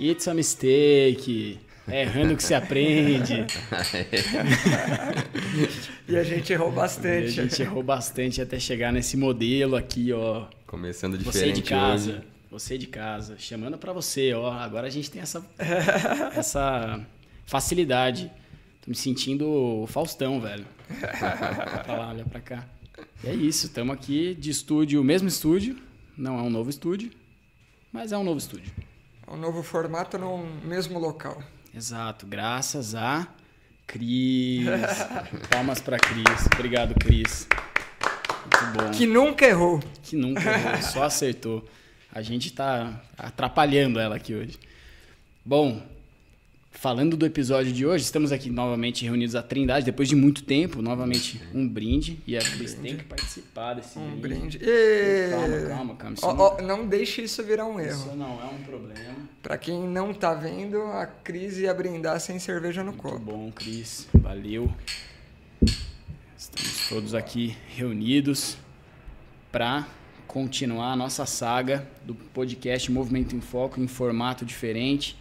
It's a mistake. É errando que se aprende. e a gente errou bastante. E a gente errou bastante até chegar nesse modelo aqui, ó. Começando diferente Você de casa. hoje. Você de casa. Chamando para você, ó. Agora a gente tem essa, essa facilidade. Tô me sentindo o Faustão, velho. Olha pra lá, olha pra cá. E é isso, estamos aqui de estúdio, mesmo estúdio. Não é um novo estúdio, mas é um novo estúdio. Um novo formato no mesmo local. Exato, graças a Cris. Palmas para Cris. Obrigado, Cris. Muito bom. Que nunca errou. Que nunca errou, só acertou. A gente tá atrapalhando ela aqui hoje. Bom, falando do episódio de hoje, estamos aqui novamente reunidos a Trindade, depois de muito tempo, novamente um brinde. E a Cris tem que participar desse Um brinde. brinde. E... Calma, calma, calma. Isso, Ó, não, ó, não deixe isso virar um isso erro. não é um problema. Pra quem não tá vendo, a Cris ia brindar sem cerveja no Muito copo. bom, Cris. Valeu. Estamos todos aqui reunidos para continuar a nossa saga do podcast Movimento em Foco em formato diferente,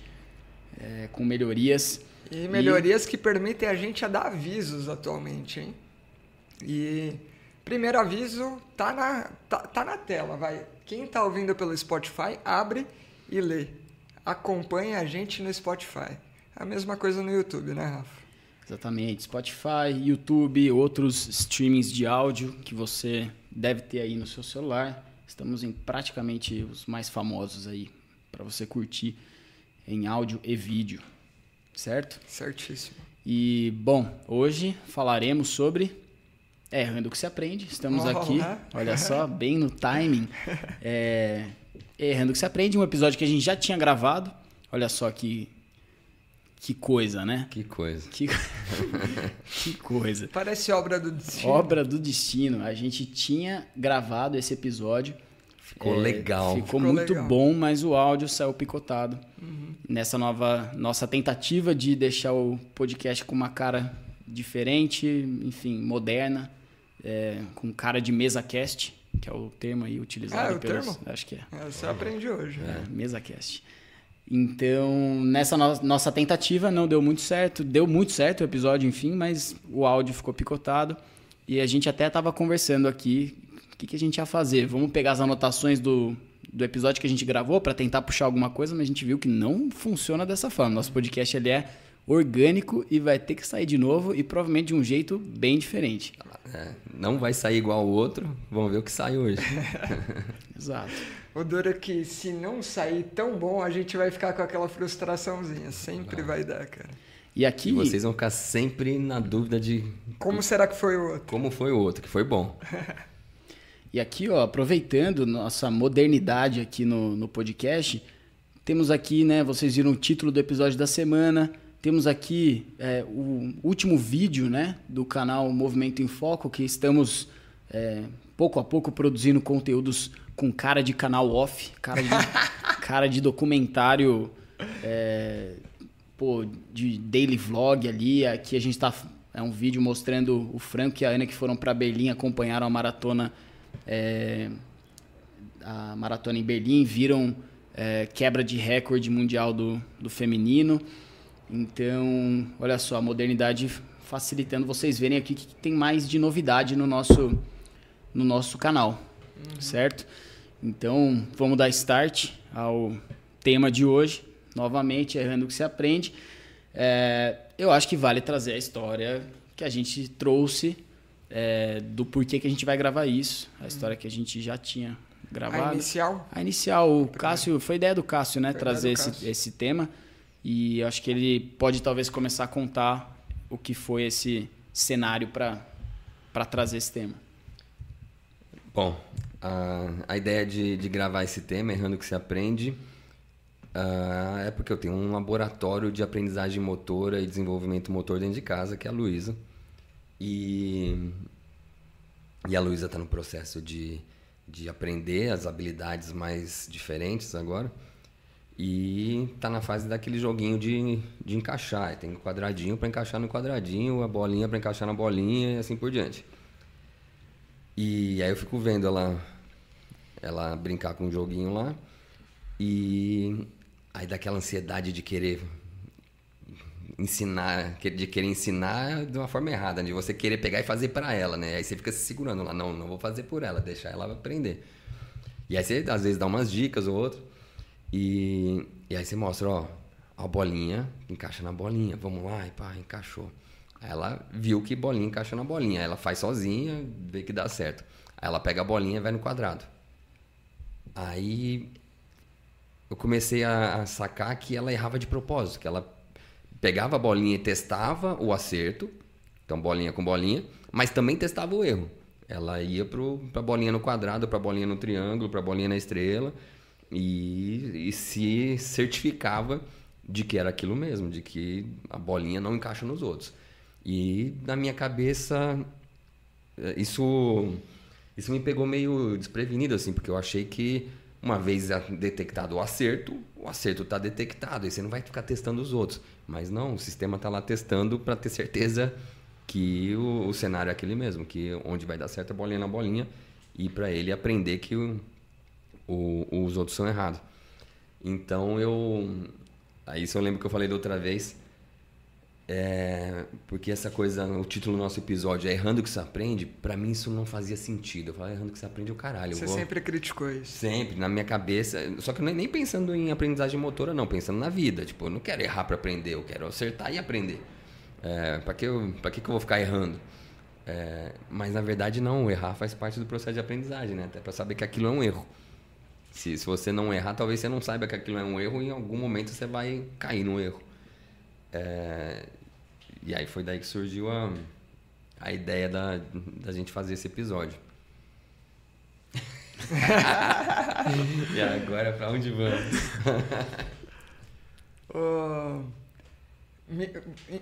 é, com melhorias. E melhorias que permitem a gente a dar avisos atualmente, hein? E primeiro aviso tá na, tá, tá na tela, vai. Quem tá ouvindo pelo Spotify, abre e lê. Acompanhe a gente no Spotify. A mesma coisa no YouTube, né, Rafa? Exatamente, Spotify, YouTube, outros streamings de áudio que você deve ter aí no seu celular. Estamos em praticamente os mais famosos aí para você curtir em áudio e vídeo, certo? Certíssimo. E, bom, hoje falaremos sobre Errando o que se aprende. Estamos Oh, aqui, né? olha só, bem no timing. É, Errando o que se aprende, um episódio que a gente já tinha gravado. Olha só que, que coisa, né? Que coisa. Que, que coisa. Parece obra do destino. Obra do destino. A gente tinha gravado esse episódio. Ficou legal. Ficou, Ficou muito legal. bom, mas o áudio saiu picotado. Nessa nova nossa tentativa de deixar o podcast com uma cara diferente, enfim, moderna, é, com cara de mesa cast, que é o termo aí utilizado Ah, é o pelos, termo? acho que é. É, Você aprende hoje. né? É, mesa cast. Então, nessa no- nossa tentativa não deu muito certo, deu muito certo o episódio, enfim, mas o áudio ficou picotado e a gente até estava conversando aqui que, que a gente ia fazer. Vamos pegar as anotações do, do episódio que a gente gravou para tentar puxar alguma coisa, mas a gente viu que não funciona dessa forma. Nosso podcast ele é orgânico e vai ter que sair de novo e provavelmente de um jeito bem diferente. É, não vai sair igual o outro. Vamos ver o que sai hoje. Exato. O duro é que se não sair tão bom, a gente vai ficar com aquela frustraçãozinha. Sempre vai dar, cara. E aqui E vocês vão ficar sempre na dúvida de Como será que foi o outro? como foi o outro, que foi bom. E aqui, ó, aproveitando nossa modernidade aqui no, no podcast, temos aqui, né? Vocês viram o título do episódio da semana. Temos aqui é, o último vídeo, né? Do canal Movimento em Foco, que estamos é, pouco a pouco produzindo conteúdos com cara de canal off, cara de, cara de documentário, é, pô, de daily vlog ali. Aqui a gente tá. É um vídeo mostrando o Franco e a Ana que foram para Berlim, acompanharam a maratona é, a maratona em Berlim, viram é, quebra de recorde mundial do, do feminino. Então, olha só, a modernidade facilitando vocês verem aqui que tem mais de novidade no nosso, no nosso canal, certo? Então, vamos dar start ao tema de hoje. Novamente, errando o que se aprende. É, eu acho que vale trazer a história que a gente trouxe é, do porquê que a gente vai gravar isso. A história que a gente já tinha gravado. A inicial? A inicial, o Cássio, foi ideia do Cássio, né? Foi trazer esse, Cássio. esse tema. E eu acho que ele pode talvez começar a contar o que foi esse cenário para trazer esse tema. Bom, a, a ideia de, de gravar esse tema, Errando que se aprende, ah, é porque eu tenho um laboratório de aprendizagem motora e desenvolvimento motor dentro de casa, que é a Luísa. E, e a Luísa está no processo de, de aprender as habilidades mais diferentes agora. E tá na fase daquele joguinho de, de encaixar. Tem um quadradinho para encaixar no quadradinho, a bolinha para encaixar na bolinha e assim por diante. E aí eu fico vendo ela ela brincar com um joguinho lá. E aí daquela ansiedade de querer ensinar, de querer ensinar de uma forma errada, de você querer pegar e fazer para ela, né? Aí você fica se segurando lá, não, não vou fazer por ela, deixar ela aprender. E aí você às vezes dá umas dicas ou outro, e, e aí você mostra, ó, a bolinha, encaixa na bolinha, vamos lá, e pá, encaixou. Aí ela viu que bolinha encaixa na bolinha, aí ela faz sozinha, vê que dá certo. Aí ela pega a bolinha e vai no quadrado. Aí eu comecei a, a sacar que ela errava de propósito, que ela pegava a bolinha e testava o acerto, então bolinha com bolinha, mas também testava o erro. Ela ia para a bolinha no quadrado, para a bolinha no triângulo, para a bolinha na estrela e, e se certificava de que era aquilo mesmo, de que a bolinha não encaixa nos outros. E na minha cabeça eh, isso isso me pegou meio desprevenido assim, porque eu achei que uma vez detectado o acerto, o acerto está detectado, e você não vai ficar testando os outros. Mas não, o sistema está lá testando para ter certeza que o, o, cenário é aquele mesmo, que onde vai dar certo é bolinha na bolinha, e para ele aprender que o, o, os outros são errados. Então eu. Aí isso eu lembro que eu falei da outra vez. É, porque essa coisa, o título do nosso episódio é Errando que se aprende, para mim isso não fazia sentido. Eu falei, errando que se aprende é o caralho. Você vou... sempre criticou isso. Sempre, na minha cabeça. Só que nem pensando em aprendizagem motora, não, pensando na vida. Tipo, eu não quero errar para aprender, eu quero acertar e aprender. É, para que, eu, pra que, que eu vou ficar errando? É, mas na verdade, não, errar faz parte do processo de aprendizagem, né? Até para saber que aquilo é um erro. Se, se você não errar, talvez você não saiba que aquilo é um erro e em algum momento você vai cair no erro. É, e aí foi daí que surgiu a, a ideia da, da gente fazer esse episódio. e agora para onde vamos? me,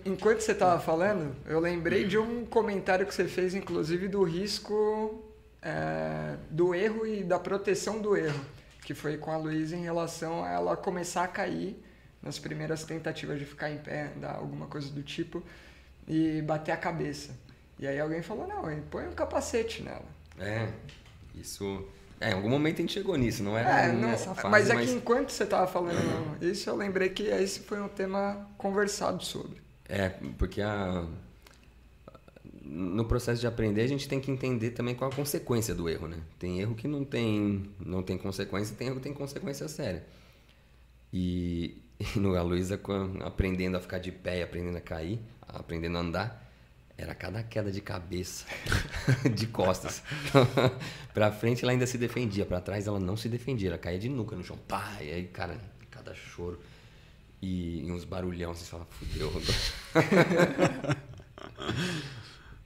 enquanto você estava falando, eu lembrei de um comentário que você fez, inclusive, do risco é, do erro e da proteção do erro, que foi com a Luísa em relação a ela começar a cair nas primeiras tentativas de ficar em pé, dar alguma coisa do tipo, e bater a cabeça. E aí alguém falou, não, põe um capacete nela. É, isso... É, em algum momento a gente chegou nisso, não era é, não, nessa fase. Mas é mas... que enquanto você estava falando não, isso, eu lembrei que esse foi um tema conversado sobre. É, porque a... no processo de aprender a gente tem que entender também qual a consequência do erro, né? Tem erro que não tem, não tem consequência, tem erro que tem consequência séria. E, e no a Luísa, aprendendo a ficar de pé, aprendendo a cair, aprendendo a andar, era cada queda de cabeça, de costas. pra frente ela ainda se defendia, para trás ela não se defendia, ela caía de nuca no chão. Pá, e aí, cara, cada choro. E uns barulhão, você fala, fudeu.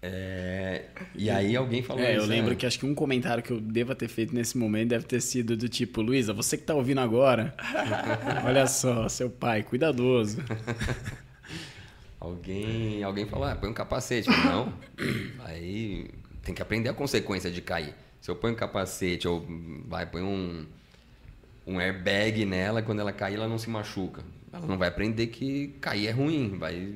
É, e aí alguém falou é, isso. Eu lembro é. que acho que um comentário que eu deva ter feito nesse momento deve ter sido do tipo, Luísa, você que tá ouvindo agora, olha só, seu pai, cuidadoso. Alguém, alguém falou, ah, põe um capacete. Não. Aí tem que aprender a consequência de cair. Se eu ponho um capacete ou vai põe um, um airbag nela, quando ela cair, ela não se machuca. Ela não vai aprender que cair é ruim. Vai,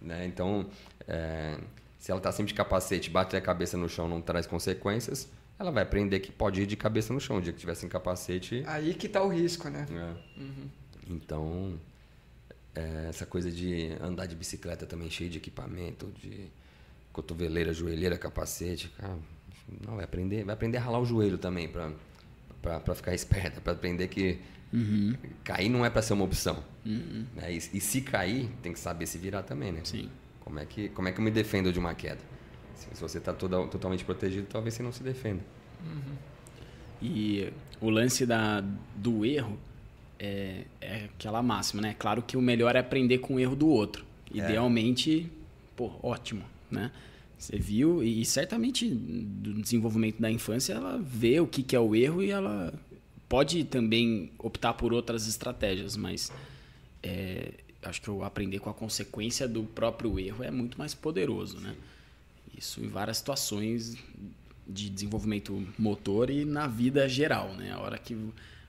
né? Então, é, se ela está sempre de capacete, bate a cabeça no chão, não traz consequências, ela vai aprender que pode ir de cabeça no chão. O dia que tiver sem capacete. Aí que está o risco, né? É. Uhum. Então é, essa coisa de andar de bicicleta também cheio de equipamento, de cotoveleira, joelheira, capacete. Cara, não, vai aprender, vai aprender a ralar o joelho também para ficar esperta, para aprender que uhum. cair não é para ser uma opção. Uhum. Né? E, e, se cair, tem que saber se virar também, né? Sim. Como é que, como é que eu me defendo de uma queda? Se, se você está totalmente protegido, talvez você não se defenda. Uhum. E o lance da, do erro é, é aquela máxima, né? Claro que o melhor é aprender com o erro do outro. É. Idealmente, pô, ótimo, né? Você viu, e, e certamente do desenvolvimento da infância ela vê o que, que é o erro e ela pode também optar por outras estratégias, mas é, acho que o aprender com a consequência do próprio erro é muito mais poderoso, né? Isso em várias situações de desenvolvimento motor e na vida geral, né? A hora que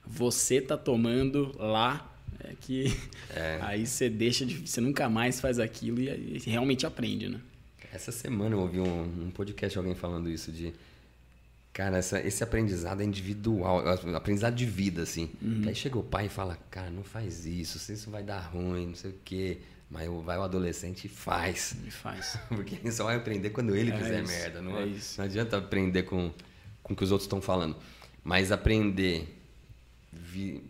você tá tomando lá é que é. aí você deixa de você nunca mais faz aquilo e, e realmente aprende, né? Essa semana eu ouvi um, um podcast alguém falando isso de Cara, essa, esse aprendizado é individual, aprendizado de vida, assim. Uhum. Aí chega o pai e fala, cara, não faz isso, isso vai dar ruim, não sei o quê. Mas vai o adolescente e faz. E faz. Porque ele só vai aprender quando ele é fizer isso, merda. Não, é isso. não adianta aprender com, com o que os outros estão falando. Mas aprender vi,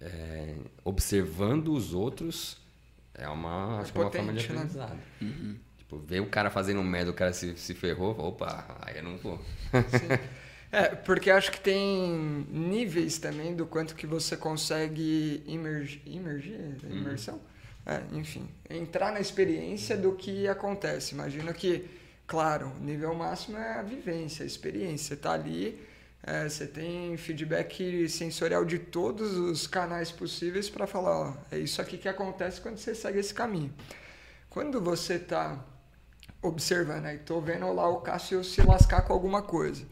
é, observando os outros é uma, acho que é uma forma de né? aprendizado. Né? Uhum. Tipo, ver o cara fazendo merda, o cara se, se ferrou, opa, aí eu não vou. É, porque acho que tem níveis também do quanto que você consegue imergir, imergir uhum. imersão? É, enfim, entrar na experiência do que acontece. Imagina que, claro, o nível máximo é a vivência, a experiência. Você está ali, é, você tem feedback sensorial de todos os canais possíveis para falar, ó, é isso aqui que acontece quando você segue esse caminho. Quando você está observando, aí tô vendo lá o Cássio se lascar com alguma coisa.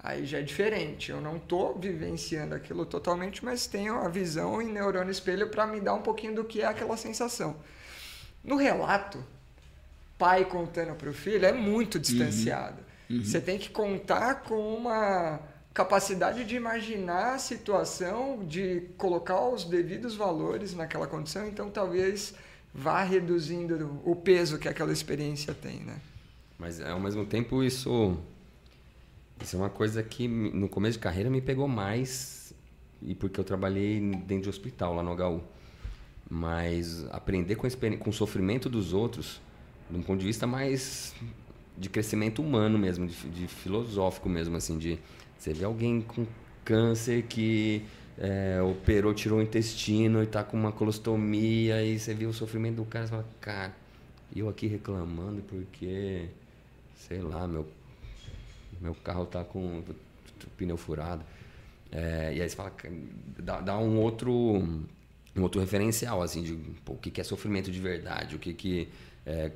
Aí já é diferente. Eu não estou vivenciando aquilo totalmente, mas tenho a visão em neurônio espelho para me dar um pouquinho do que é aquela sensação. No relato, pai contando para o filho é muito uhum. distanciado. Uhum. Uhum. Você tem que contar com uma capacidade de imaginar a situação, de colocar os devidos valores naquela condição, então talvez vá reduzindo o peso que aquela experiência tem, né? Mas ao mesmo tempo isso isso é uma coisa que no começo de carreira me pegou mais e porque eu trabalhei dentro de hospital lá no HU. Mas aprender com, com o sofrimento dos outros, de um ponto de vista mais de crescimento humano mesmo, de, de filosófico mesmo, assim, de você ver alguém com câncer que é, operou, tirou o intestino e tá com uma colostomia e você viu o sofrimento do cara e fala, cara, eu aqui reclamando porque, sei lá, meu meu carro tá com pneu furado. É, e aí você fala, dá, dá, um outro um outro referencial, assim, de pô, o que, é sofrimento de verdade, o que que... É,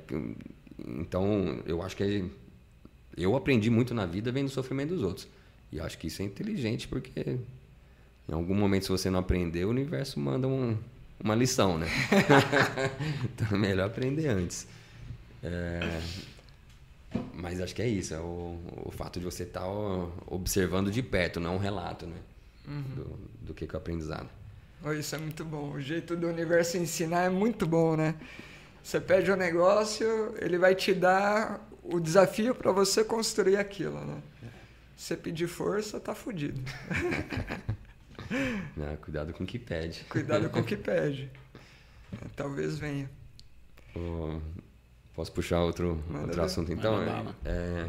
então, eu acho que eu aprendi muito na vida vendo o sofrimento dos outros. E acho que isso é inteligente, porque em algum momento, se você não aprender, o universo manda um, uma lição, né? então é melhor aprender antes. É, mas acho que é isso, é o, o fato de você estar tá observando de perto, não um relato, né? Uhum. Do, do que, que é o aprendizado. Oh, isso é muito bom. O jeito do universo ensinar é muito bom, né? Você pede um negócio, ele vai te dar o desafio para você construir aquilo, né? Se você pedir força, tá fudido. Não, cuidado com o que pede. Cuidado com o que pede. Talvez venha. Oh, Posso puxar outro, outro assunto então? É,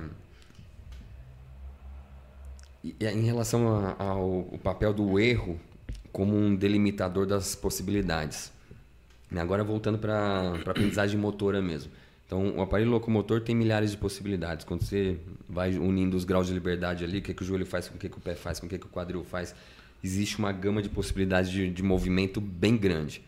é, em relação ao, ao papel do erro como um delimitador das possibilidades. Né, agora voltando para a aprendizagem motora mesmo. Então, o aparelho locomotor tem milhares de possibilidades. Quando você vai unindo os graus de liberdade ali, o que, que o joelho faz, com o que, que o pé faz, com o que, que o quadril faz, existe uma gama de possibilidades de, de movimento bem grande.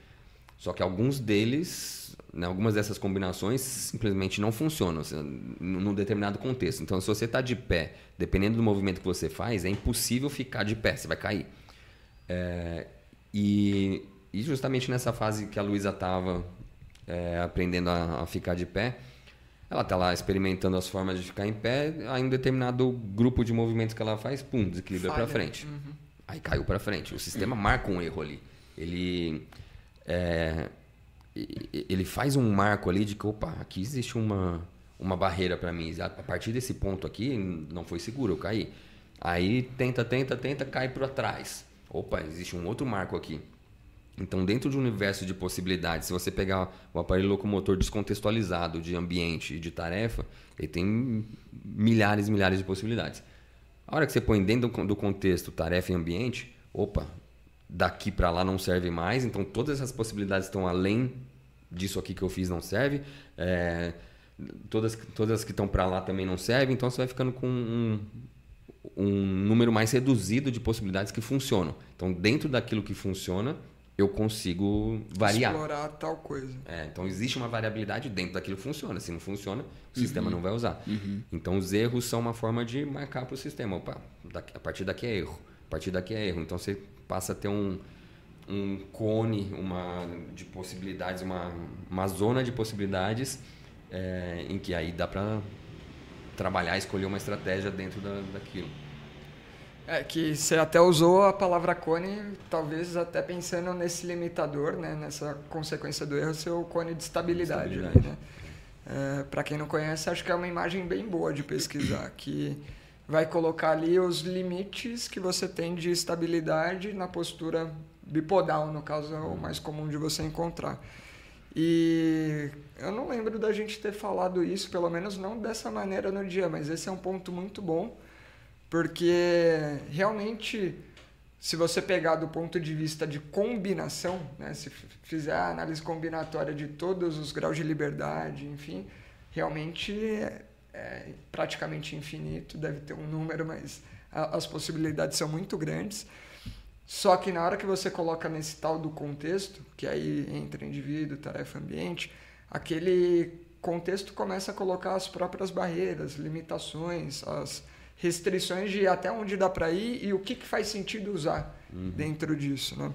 Só que alguns deles, né, algumas dessas combinações simplesmente não funcionam assim, num determinado contexto. Então, se você está de pé, dependendo do movimento que você faz, é impossível ficar de pé, você vai cair. É, e, e, justamente nessa fase que a Luísa estava é, aprendendo a, a, ficar de pé, ela está lá experimentando as formas de ficar em pé, aí um determinado grupo de movimentos que ela faz, pum, desequilibra para frente. Uhum. Aí caiu para frente. O sistema marca um erro ali. Ele é, ele faz um marco ali de que, opa, aqui existe uma, uma barreira para mim. A partir desse ponto aqui, não foi seguro, eu caí. Aí tenta, tenta, tenta, cai para trás. Opa, existe um outro marco aqui. Então, dentro de um universo de possibilidades, se você pegar o aparelho locomotor descontextualizado de ambiente e de tarefa, ele tem milhares e milhares de possibilidades. A hora que você põe dentro do contexto tarefa e ambiente, opa, daqui para lá não serve mais, então todas essas possibilidades estão além disso aqui que eu fiz não serve, é, todas, todas que estão para lá também não servem, então você vai ficando com um, um número mais reduzido de possibilidades que funcionam. Então dentro daquilo que funciona, eu consigo variar. Explorar tal coisa. É, então existe uma variabilidade dentro daquilo que funciona. Se não funciona, o uhum. sistema não vai usar. Uhum. Então os erros são uma forma de marcar para o sistema. Opa, a partir daqui é erro. A partir daqui é erro. Então você passa a ter um, um cone uma, de possibilidades, uma, uma zona de possibilidades é, em que aí dá para trabalhar, escolher uma estratégia dentro da, daquilo. É que você até usou a palavra cone, talvez até pensando nesse limitador, né? nessa consequência do erro, ser o cone de estabilidade. estabilidade. Né? É, Para quem não conhece, acho que é uma imagem bem boa de pesquisar, que vai colocar ali os limites que você tem de estabilidade na postura bipodal, no caso é o mais comum de você encontrar. E eu não lembro da gente ter falado isso, pelo menos não dessa maneira no dia, mas esse é um ponto muito bom porque realmente, se você pegar do ponto de vista de combinação, né, se fizer a análise combinatória de todos os graus de liberdade, enfim, realmente é, é praticamente infinito, deve ter um número, mas a, as possibilidades são muito grandes. Só que na hora que você coloca nesse tal do contexto, que aí entra indivíduo, tarefa, ambiente, aquele contexto começa a colocar as próprias barreiras, limitações, as restrições de até onde dá para ir e o que, que faz sentido usar uhum. dentro disso. Né?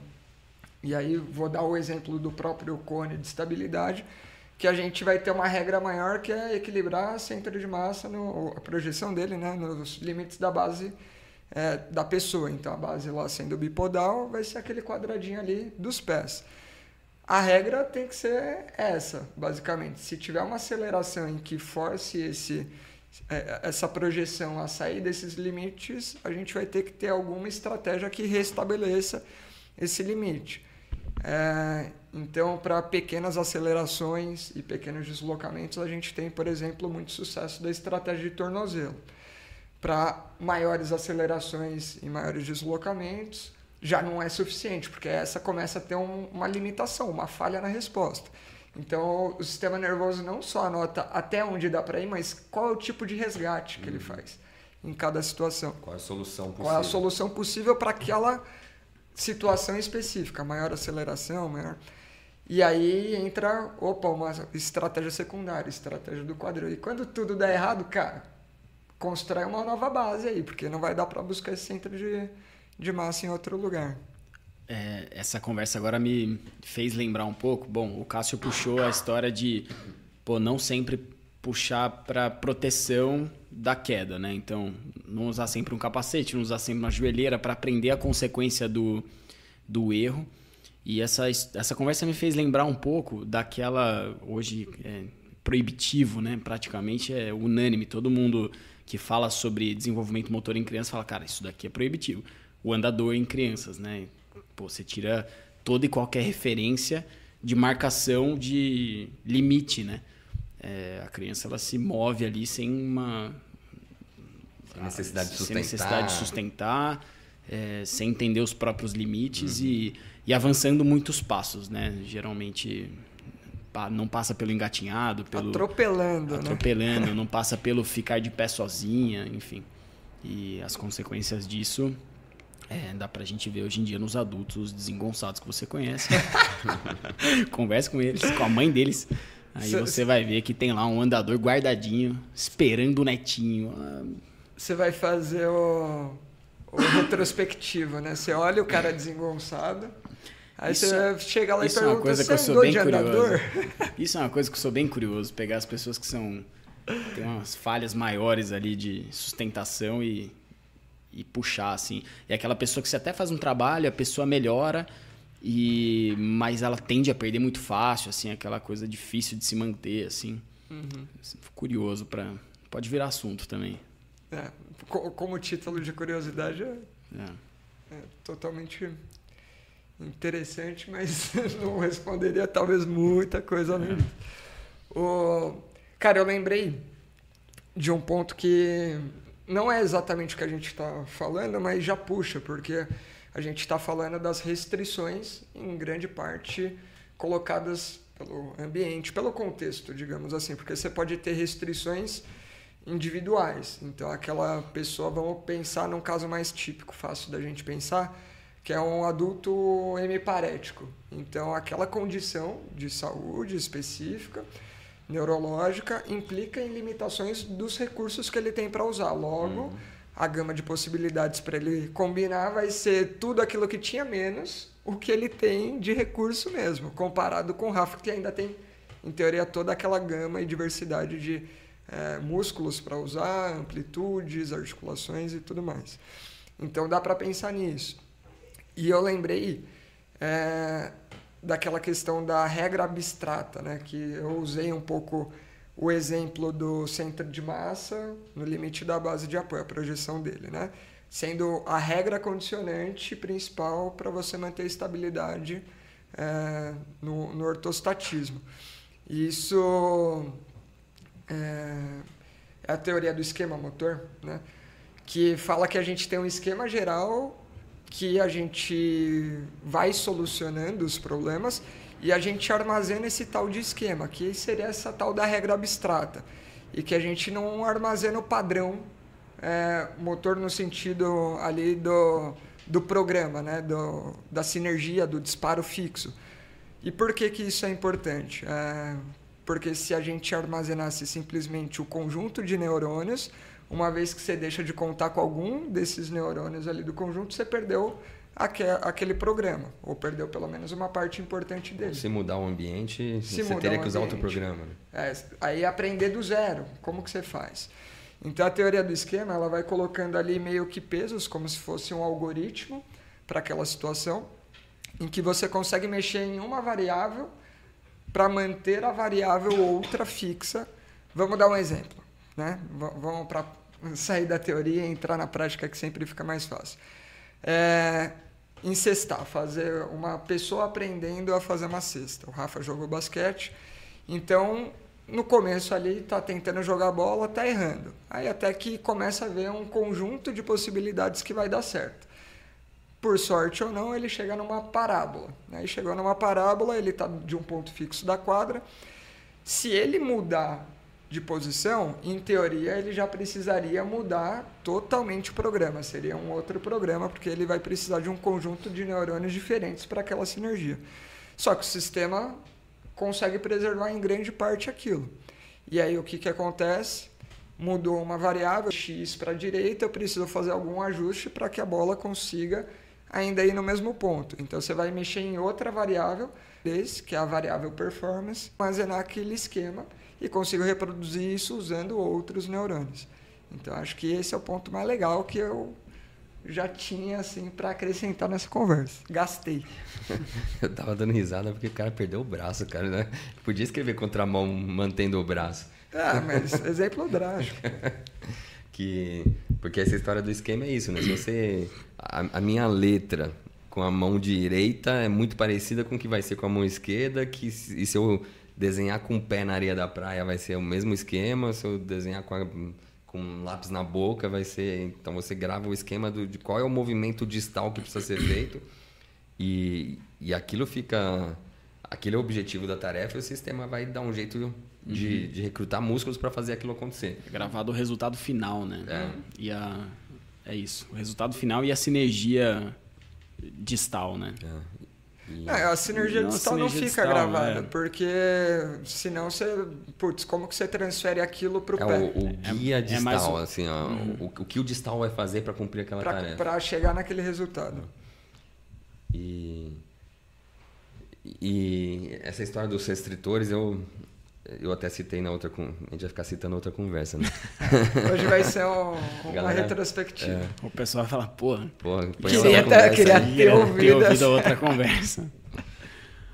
E aí vou dar o exemplo do próprio cone de estabilidade, que a gente vai ter uma regra maior que é equilibrar centro de massa, no, a projeção dele né, nos limites da base é, da pessoa. Então a base lá sendo bipodal vai ser aquele quadradinho ali dos pés. A regra tem que ser essa, basicamente. Se tiver uma aceleração em que force esse essa projeção a sair desses limites, a gente vai ter que ter alguma estratégia que restabeleça esse limite. É, então, para pequenas acelerações e pequenos deslocamentos, a gente tem, por exemplo, muito sucesso da estratégia de tornozelo. Para maiores acelerações e maiores deslocamentos, já não é suficiente, porque essa começa a ter um, uma limitação, uma falha na resposta. Então, o sistema nervoso não só anota até onde dá para ir, mas qual é o tipo de resgate que uhum. ele faz em cada situação. Qual é a solução possível? Qual é a solução possível para aquela situação específica, maior aceleração, maior. E aí entra, opa, uma estratégia secundária, estratégia do quadril. E quando tudo der errado, cara, constrói uma nova base aí, porque não vai dar para buscar esse centro de, de massa em outro lugar. É, essa conversa agora me fez lembrar um pouco. Bom, o Cássio puxou a história de pô, não sempre puxar para proteção da queda, né? Então, não usar sempre um capacete, não usar sempre uma joelheira para aprender a consequência do, do erro. E essa, essa conversa me fez lembrar um pouco daquela, hoje, é, proibitivo, né? Praticamente é unânime. Todo mundo que fala sobre desenvolvimento motor em crianças fala, cara, isso daqui é proibitivo. O andador em crianças, né? Pô, você tira toda e qualquer referência de marcação de limite, né? É, a criança ela se move ali sem uma sem necessidade de sustentar, sem, necessidade de sustentar, é, sem entender os próprios limites uhum. e, e avançando muitos passos, né? Geralmente não passa pelo engatinhado, pelo atropelando, atropelando, né? não passa pelo ficar de pé sozinha, enfim. E as consequências disso é, dá pra gente ver hoje em dia nos adultos desengonçados que você conhece. Converse com eles, com a mãe deles. Aí você vai ver que tem lá um andador guardadinho, esperando o netinho. Você vai fazer o, o retrospectivo, né? Você olha o cara desengonçado. Aí isso, você é- chega lá e pergunta, é uma coisa que eu sou bem curioso. Isso é uma coisa que eu sou bem curioso, pegar as pessoas que são tem umas falhas maiores ali de sustentação e e puxar, assim. É aquela pessoa que você até faz um trabalho, a pessoa melhora, e mas ela tende a perder muito fácil, assim, aquela coisa difícil de se manter, assim. Uhum. Curioso para Pode virar assunto também. É, como título de curiosidade é, é. é totalmente interessante, mas não responderia talvez muita coisa além disso. O... Cara, eu lembrei de um ponto que não é exatamente o que a gente está falando, mas já puxa, porque a gente está falando das restrições, em grande parte colocadas pelo ambiente, pelo contexto, digamos assim, porque você pode ter restrições individuais. Então, aquela pessoa, vamos pensar num caso mais típico, fácil da gente pensar, que é um adulto hemiparético. Então, aquela condição de saúde específica neurológica implica em limitações dos recursos que ele tem para usar. Logo, uhum. a gama de possibilidades para ele combinar vai ser tudo aquilo que tinha menos o que ele tem de recurso mesmo, comparado com o Rafa, que ainda tem, em teoria, toda aquela gama e diversidade de é, músculos para usar, amplitudes, articulações e tudo mais. Então dá para pensar nisso. E eu lembrei é, daquela questão da regra abstrata, né? que eu usei um pouco o exemplo do centro de massa no limite da base de apoio, a projeção dele, né? sendo a regra condicionante principal para você manter a estabilidade é, no, no ortostatismo. Isso é, é, a teoria do esquema motor, né? que fala que a gente tem um esquema geral que a gente vai solucionando os problemas e a gente armazena esse tal de esquema, que seria essa tal da regra abstrata, e que a gente não armazena o padrão é, motor no sentido ali do, do programa, né? do, da sinergia, do disparo fixo. E por que, que isso é importante? É, porque se a gente armazenasse simplesmente o conjunto de neurônios, uma vez que você deixa de contar com algum desses neurônios ali do conjunto, você perdeu aquele programa, ou perdeu pelo menos uma parte importante dele. Se mudar o ambiente, Se você teria que usar outro programa. Né? É, aí aprender do zero, como que você faz? Então a teoria do esquema ela vai colocando ali meio que pesos, como se fosse um algoritmo para aquela situação, em que você consegue mexer em uma variável para manter a variável outra fixa. Vamos dar um exemplo, né? Vamos para sair da teoria e entrar na prática que sempre fica mais fácil. É, incestar, fazer uma pessoa aprendendo a fazer uma cesta. O Rafa jogou basquete, então no começo ali tá tentando jogar bola, tá errando. Aí até que começa a ver um conjunto de possibilidades que vai dar certo. Por sorte ou não, ele chega numa parábola. Aí né? chegou numa parábola, ele está de um ponto fixo da quadra. Se ele mudar de posição, em teoria ele já precisaria mudar totalmente o programa, seria um outro programa, porque ele vai precisar de um conjunto de neurônios diferentes para aquela sinergia. Só que o sistema consegue preservar em grande parte aquilo. E aí o que, que acontece? Mudou uma variável x para a direita, eu preciso fazer algum ajuste para que a bola consiga ainda ir no mesmo ponto. Então você vai mexer em outra variável, que é a variável performance, armazenar aquele esquema e consigo reproduzir isso usando outros neurônios. Então acho que esse é o ponto mais legal que eu já tinha assim para acrescentar nessa conversa. Gastei. eu tava dando risada porque o cara perdeu o braço, cara, né? Podia escrever contramão mantendo o braço. Ah, mas exemplo drástico. que porque essa história do esquema é isso, né? Se você a, a minha letra com a mão direita é muito parecida com o que vai ser com a mão esquerda, que e se eu desenhar com o pé na areia da praia vai ser o mesmo esquema, se eu desenhar com, a, com um lápis na boca vai ser... Então você grava o esquema do, de qual é o movimento distal que precisa ser feito e, e aquilo fica... Aquele é o objetivo da tarefa e o sistema vai dar um jeito de, uhum. de recrutar músculos para fazer aquilo acontecer. É gravado o resultado final, né? É. E a, é isso. O resultado final e a sinergia distal, né? É. É, a sinergia não, distal não fica distal, gravada, é. porque senão você. Putz, como que você transfere aquilo para é o pé? O, o guia é, distal, mais... assim, ó, uhum. o, o, que o distal vai fazer para cumprir aquela pra, tarefa. Para chegar naquele resultado. E, e essa história dos restritores, eu, eu até citei na outra. A gente vai ficar citando outra conversa, né? Hoje vai ser um, uma Galera, retrospectiva. É. O pessoal vai falar, porra. porra queria, ter, queria ter, ouvido, ter ouvido a outra conversa.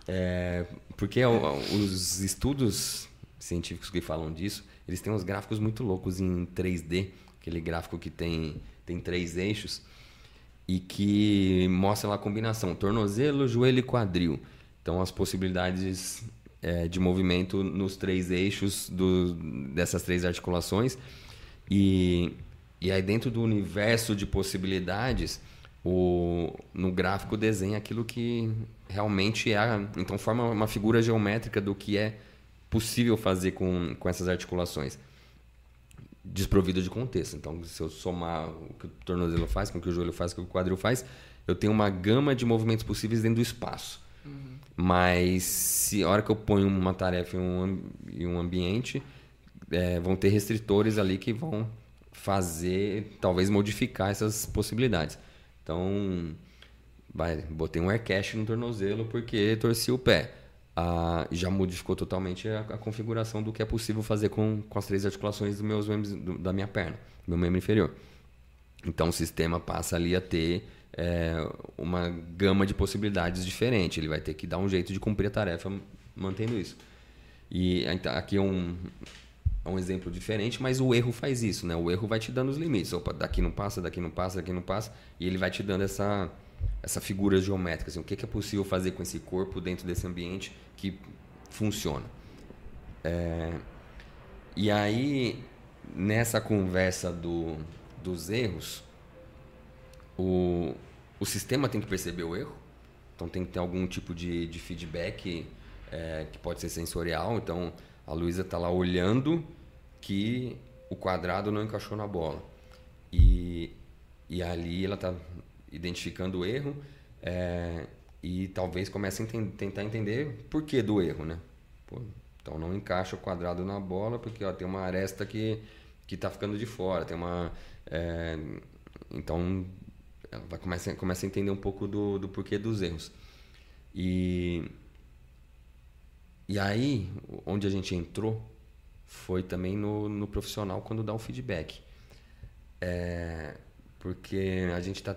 É, porque os estudos científicos que falam disso, eles têm uns gráficos muito loucos em 3D, aquele gráfico que tem, tem três eixos, e que mostra lá a combinação tornozelo, joelho e quadril. Então as possibilidades é, de movimento nos três eixos do, dessas três articulações. E, e aí, dentro do universo de possibilidades, o, no gráfico desenha aquilo que realmente é. Então, forma uma figura geométrica do que é possível fazer com, com essas articulações. Desprovido de contexto. Então, se eu somar o que o tornozelo faz, com o que o joelho faz, com o que o quadril faz, eu tenho uma gama de movimentos possíveis dentro do espaço. Uhum. Mas se a hora que eu ponho uma tarefa em um, em um ambiente, é, vão ter restritores ali que vão fazer, talvez modificar essas possibilidades. Então, vai, botei um air no tornozelo porque torci o pé. Ah, já modificou totalmente a, a, configuração do que é possível fazer com, com as três articulações dos meus membros, do, da minha perna, do meu membro inferior. Então o sistema passa ali a ter é, uma gama de possibilidades diferente. Ele vai ter que dar um jeito de cumprir a tarefa mantendo isso. E então, aqui é um, é um exemplo diferente, mas o erro faz isso, né? O erro vai te dando os limites. Opa, daqui não passa, daqui não passa, daqui não passa. E ele vai te dando essa, essa figura geométrica. Assim, o que é possível fazer com esse corpo dentro desse ambiente que funciona. É, e aí, nessa conversa do, dos erros, o, o sistema tem que perceber o erro. Então tem que ter algum tipo de, de feedback é, que pode ser sensorial. Então a Luísa está lá olhando que o quadrado não encaixou na bola. E, e ali ela está identificando o erro é, e talvez comece a tentar entender por que do erro, né? Pô, então não encaixa o quadrado na bola porque ó, tem uma aresta que que está ficando de fora, tem uma é, então ela vai começa, começa a entender um pouco do, do porquê dos erros e e aí onde a gente entrou foi também no, no profissional quando dá o feedback é, porque a gente está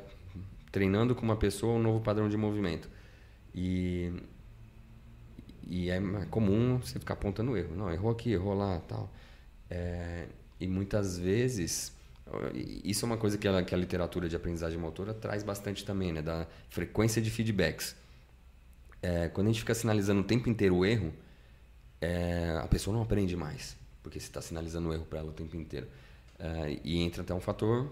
treinando com uma pessoa um novo padrão de movimento e e é comum você ficar apontando erro. Não, errou aqui, errou lá, tal. É, e muitas vezes isso é uma coisa que a, que a literatura de aprendizagem motora traz bastante também, né? Da frequência de feedbacks. É, quando a gente fica sinalizando o tempo inteiro o erro, é, a pessoa não aprende mais, porque você está sinalizando o erro para ela o tempo inteiro. É, e entra até um fator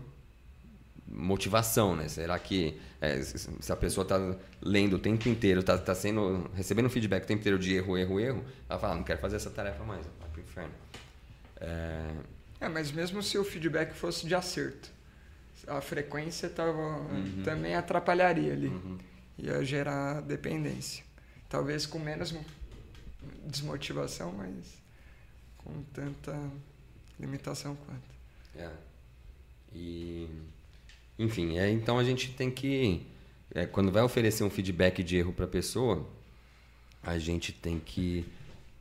motivação, né? Será que é, se a pessoa está lendo o tempo inteiro, está tá sendo recebendo feedback o tempo inteiro de erro, erro, erro, ela fala, não quero fazer essa tarefa mais, vai pro inferno. É... é, mas mesmo se o feedback fosse de acerto, a frequência tava, uhum. também atrapalharia ali, uhum. ia gerar dependência. Talvez com menos desmotivação, mas com tanta limitação quanto. É. E enfim, é, então a gente tem que. É, quando vai oferecer um feedback de erro para a pessoa, a gente tem que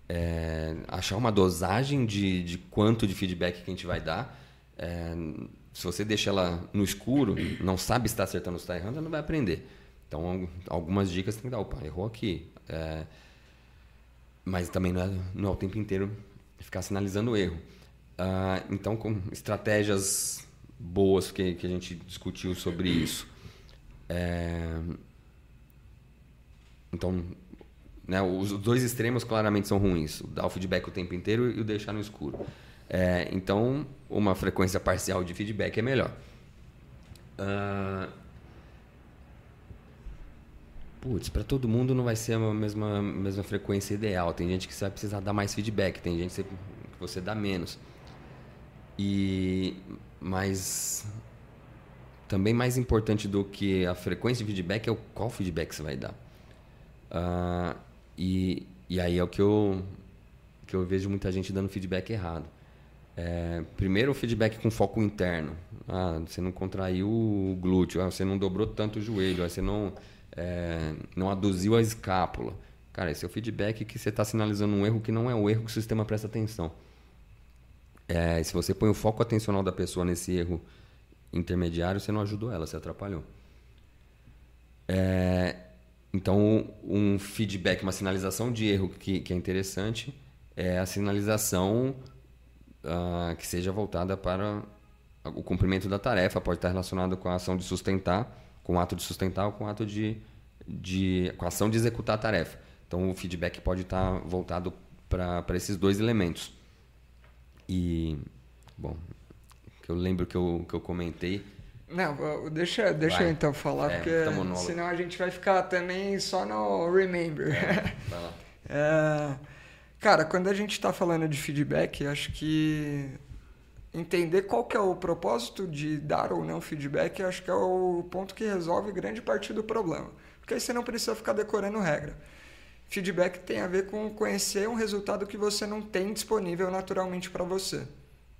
é, achar uma dosagem de, de quanto de feedback que a gente vai dar. É, se você deixa ela no escuro, não sabe se está acertando ou se está errando, ela não vai aprender. Então, algumas dicas tem que dar. Opa, errou aqui. É, mas também não é, não é o tempo inteiro ficar sinalizando o erro. Ah, então, com estratégias boas que, que a gente discutiu sobre isso. É... Então, né, os dois extremos claramente são ruins. Dar o feedback o tempo inteiro e o deixar no escuro. É, então, uma frequência parcial de feedback é melhor. Uh... Putz, para todo mundo não vai ser a mesma, mesma frequência ideal. Tem gente que você vai precisar dar mais feedback, tem gente que você dá menos. E mas também mais importante do que a frequência de feedback é o qual feedback você vai dar. Uh, e, e aí é o que eu, que eu vejo muita gente dando feedback errado. É, primeiro, o feedback com foco interno. Ah, você não contraiu o glúteo, ah, você não dobrou tanto o joelho, ah, você não, é, não aduziu a escápula. Cara, esse é o feedback que você está sinalizando um erro que não é o erro que o sistema presta atenção. É, se você põe o foco atencional da pessoa nesse erro intermediário, você não ajudou ela, você atrapalhou. É, então, um feedback, uma sinalização de erro que, que é interessante é a sinalização uh, que seja voltada para o cumprimento da tarefa. Pode estar relacionado com a ação de sustentar, com o ato de sustentar ou com o ato de, de com a ação de executar a tarefa. Então, o feedback pode estar voltado para esses dois elementos. E, bom, que eu lembro que eu, que eu comentei. Não, deixa, deixa eu então falar, é, porque senão a gente vai ficar também só no remember. É, vai lá. é, cara, quando a gente está falando de feedback, acho que entender qual que é o propósito de dar ou não feedback, acho que é o ponto que resolve grande parte do problema. Porque aí você não precisa ficar decorando regra. Feedback tem a ver com conhecer um resultado que você não tem disponível naturalmente para você.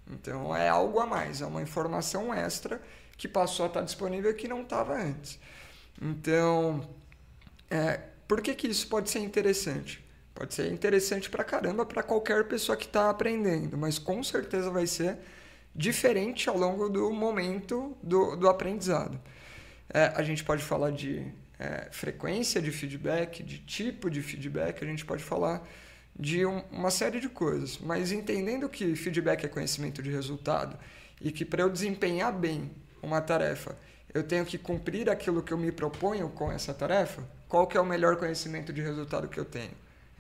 Então é algo a mais, é uma informação extra que passou a estar disponível que não estava antes. Então, é, por que, que isso pode ser interessante? Pode ser interessante para caramba para qualquer pessoa que está aprendendo, mas com certeza vai ser diferente ao longo do momento do, do aprendizado. É, a gente pode falar de é, frequência de feedback, de tipo de feedback, a gente pode falar de um, uma série de coisas, mas entendendo que feedback é conhecimento de resultado e que para eu desempenhar bem uma tarefa, eu tenho que cumprir aquilo que eu me proponho com essa tarefa, qual que é o melhor conhecimento de resultado que eu tenho?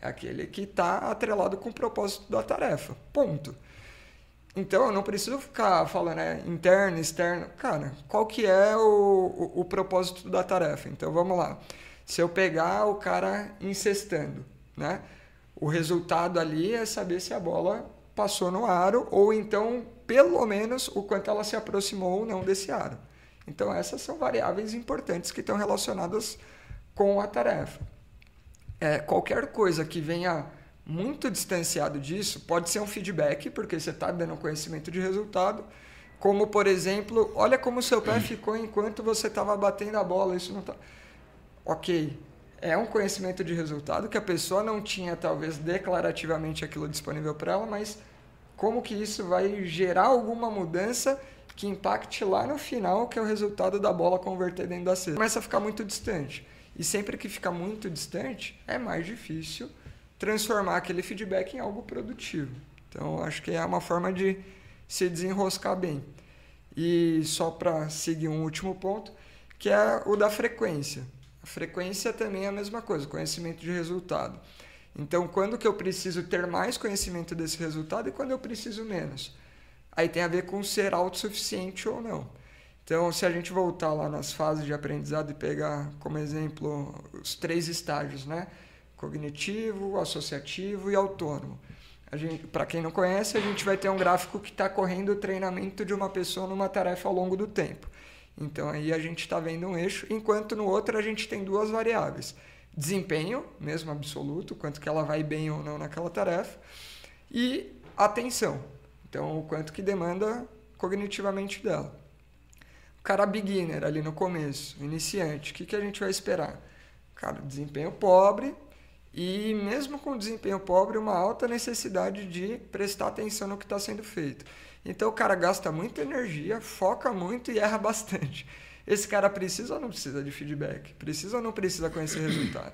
É aquele que está atrelado com o propósito da tarefa. Ponto. Então eu não preciso ficar falando é, interno, externo. Cara, qual que é o, o, o propósito da tarefa? Então vamos lá. Se eu pegar o cara incestando, né? O resultado ali é saber se a bola passou no aro ou então, pelo menos, o quanto ela se aproximou ou não desse aro. Então essas são variáveis importantes que estão relacionadas com a tarefa. É, qualquer coisa que venha muito distanciado disso pode ser um feedback, porque você está dando conhecimento de resultado. Como, por exemplo, olha como o seu pé ficou enquanto você estava batendo a bola. Isso não está. Ok, é um conhecimento de resultado que a pessoa não tinha, talvez, declarativamente aquilo disponível para ela, mas como que isso vai gerar alguma mudança que impacte lá no final, que é o resultado da bola converter dentro da cesta. Começa a ficar muito distante. E sempre que fica muito distante, é mais difícil transformar aquele feedback em algo produtivo. Então, acho que é uma forma de se desenroscar bem. E só para seguir um último ponto, que é o da frequência. Frequência também é a mesma coisa, conhecimento de resultado. Então, quando que eu preciso ter mais conhecimento desse resultado e quando eu preciso menos? Aí tem a ver com ser autossuficiente ou não. Então, se a gente voltar lá nas fases de aprendizado e pegar como exemplo os três estágios, né? cognitivo, associativo e autônomo. Para quem não conhece, a gente vai ter um gráfico que está correndo o treinamento de uma pessoa numa tarefa ao longo do tempo. Então aí a gente está vendo um eixo, enquanto no outro a gente tem duas variáveis. Desempenho, mesmo absoluto, quanto que ela vai bem ou não naquela tarefa, e atenção. Então, o quanto que demanda cognitivamente dela. O cara beginner ali no começo, iniciante, o que, que a gente vai esperar? Cara, desempenho pobre, e mesmo com desempenho pobre, uma alta necessidade de prestar atenção no que está sendo feito. Então o cara gasta muita energia, foca muito e erra bastante. Esse cara precisa ou não precisa de feedback? Precisa ou não precisa conhecer resultado?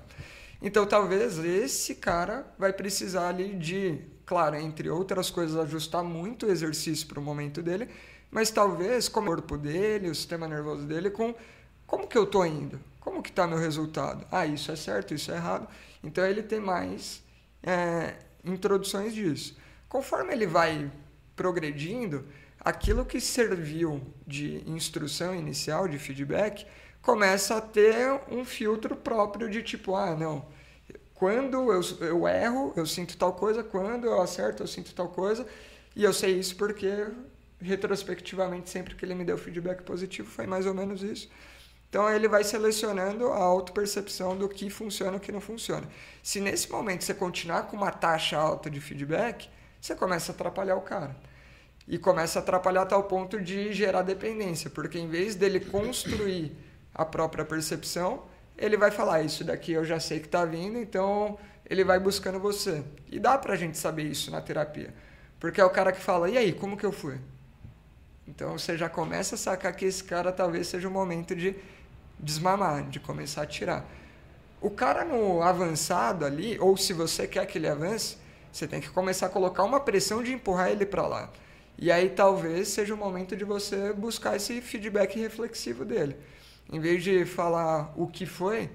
Então talvez esse cara vai precisar ali de, claro, entre outras coisas, ajustar muito o exercício para o momento dele, mas talvez com o corpo dele, o sistema nervoso dele, com como que eu estou indo? Como que está meu resultado? Ah, isso é certo, isso é errado. Então ele tem mais é, introduções disso. Conforme ele vai progredindo, aquilo que serviu de instrução inicial, de feedback, começa a ter um filtro próprio de tipo, ah, não, quando eu, eu erro, eu sinto tal coisa, quando eu acerto, eu sinto tal coisa, e eu sei isso porque, retrospectivamente, sempre que ele me deu feedback positivo, foi mais ou menos isso. Então ele vai selecionando a autopercepção do que funciona e o que não funciona. Se nesse momento você continuar com uma taxa alta de feedback, você começa a atrapalhar o cara. E começa a atrapalhar a tal ponto de gerar dependência, porque em vez dele construir a própria percepção, ele vai falar: Isso daqui eu já sei que está vindo, então ele vai buscando você. E dá para a gente saber isso na terapia, porque é o cara que fala: E aí, como que eu fui? Então você já começa a sacar que esse cara talvez seja o momento de desmamar, de começar a tirar. O cara no avançado ali, ou se você quer que ele avance, você tem que começar a colocar uma pressão de empurrar ele para lá. E aí talvez seja o momento de você buscar esse feedback reflexivo dele. Em vez de falar o que foi,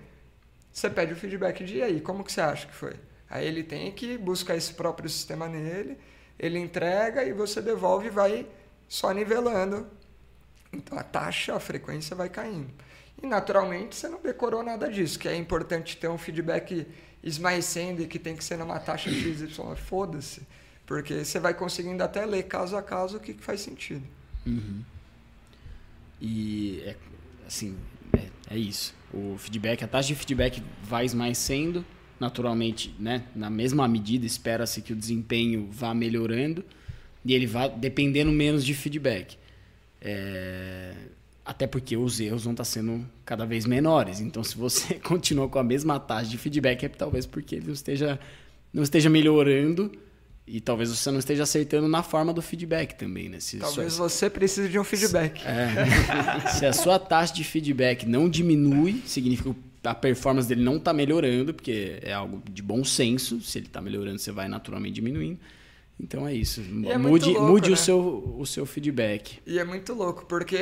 você pede o feedback de e aí, como que você acha que foi? Aí ele tem que buscar esse próprio sistema nele, ele entrega e você devolve e vai só nivelando. Então a taxa, a frequência vai caindo. E naturalmente você não decorou nada disso, que é importante ter um feedback esmaecendo e que tem que ser numa taxa XY. Foda-se. Porque você vai conseguindo até ler caso a caso o que, que faz sentido. Uhum. E é, assim, é, é, isso. O feedback, a taxa de feedback vai esmaecendo, naturalmente, né? Na mesma medida, espera-se que o desempenho vá melhorando e ele vá dependendo menos de feedback. É, até porque os erros vão estar sendo cada vez menores. Então, se você continua com a mesma taxa de feedback, é talvez porque ele não esteja, não esteja melhorando E talvez você não esteja acertando na forma do feedback também, né? Se talvez sua... você precise de um feedback. É. Se a sua taxa de feedback não diminui, significa que a performance dele não está melhorando, porque é algo de bom senso. Se ele está melhorando, você vai naturalmente diminuindo. Então é isso. É mude louco, mude né? o, seu, o seu feedback. E é muito louco, porque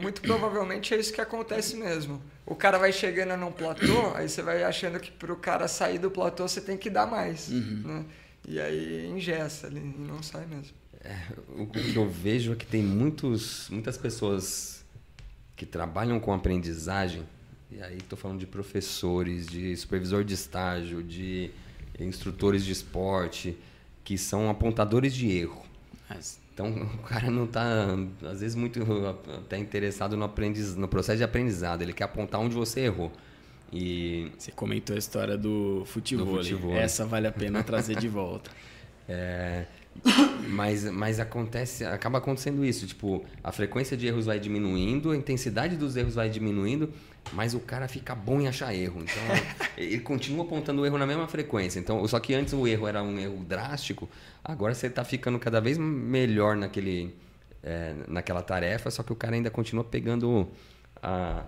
muito provavelmente é isso que acontece mesmo. O cara vai chegando num platô, aí você vai achando que para o cara sair do platô você tem que dar mais. Uhum. Né? E aí ingessa ali e não sai mesmo. É, o que eu vejo é que tem muitos, muitas pessoas que trabalham com aprendizagem, e aí estou falando de professores, de supervisor de estágio, de instrutores de esporte, que são apontadores de erro. Então o cara não está, às vezes, muito até interessado no, aprendiz, no processo de aprendizado, ele quer apontar onde você errou. E... Você comentou a história do futebol. Do futebol. Essa vale a pena trazer de volta. É, mas, mas acontece, acaba acontecendo isso. Tipo, a frequência de erros vai diminuindo, a intensidade dos erros vai diminuindo, mas o cara fica bom em achar erro. Então, ele continua apontando o erro na mesma frequência. Então, só que antes o erro era um erro drástico, agora você está ficando cada vez melhor naquele, é, naquela tarefa, só que o cara ainda continua pegando a,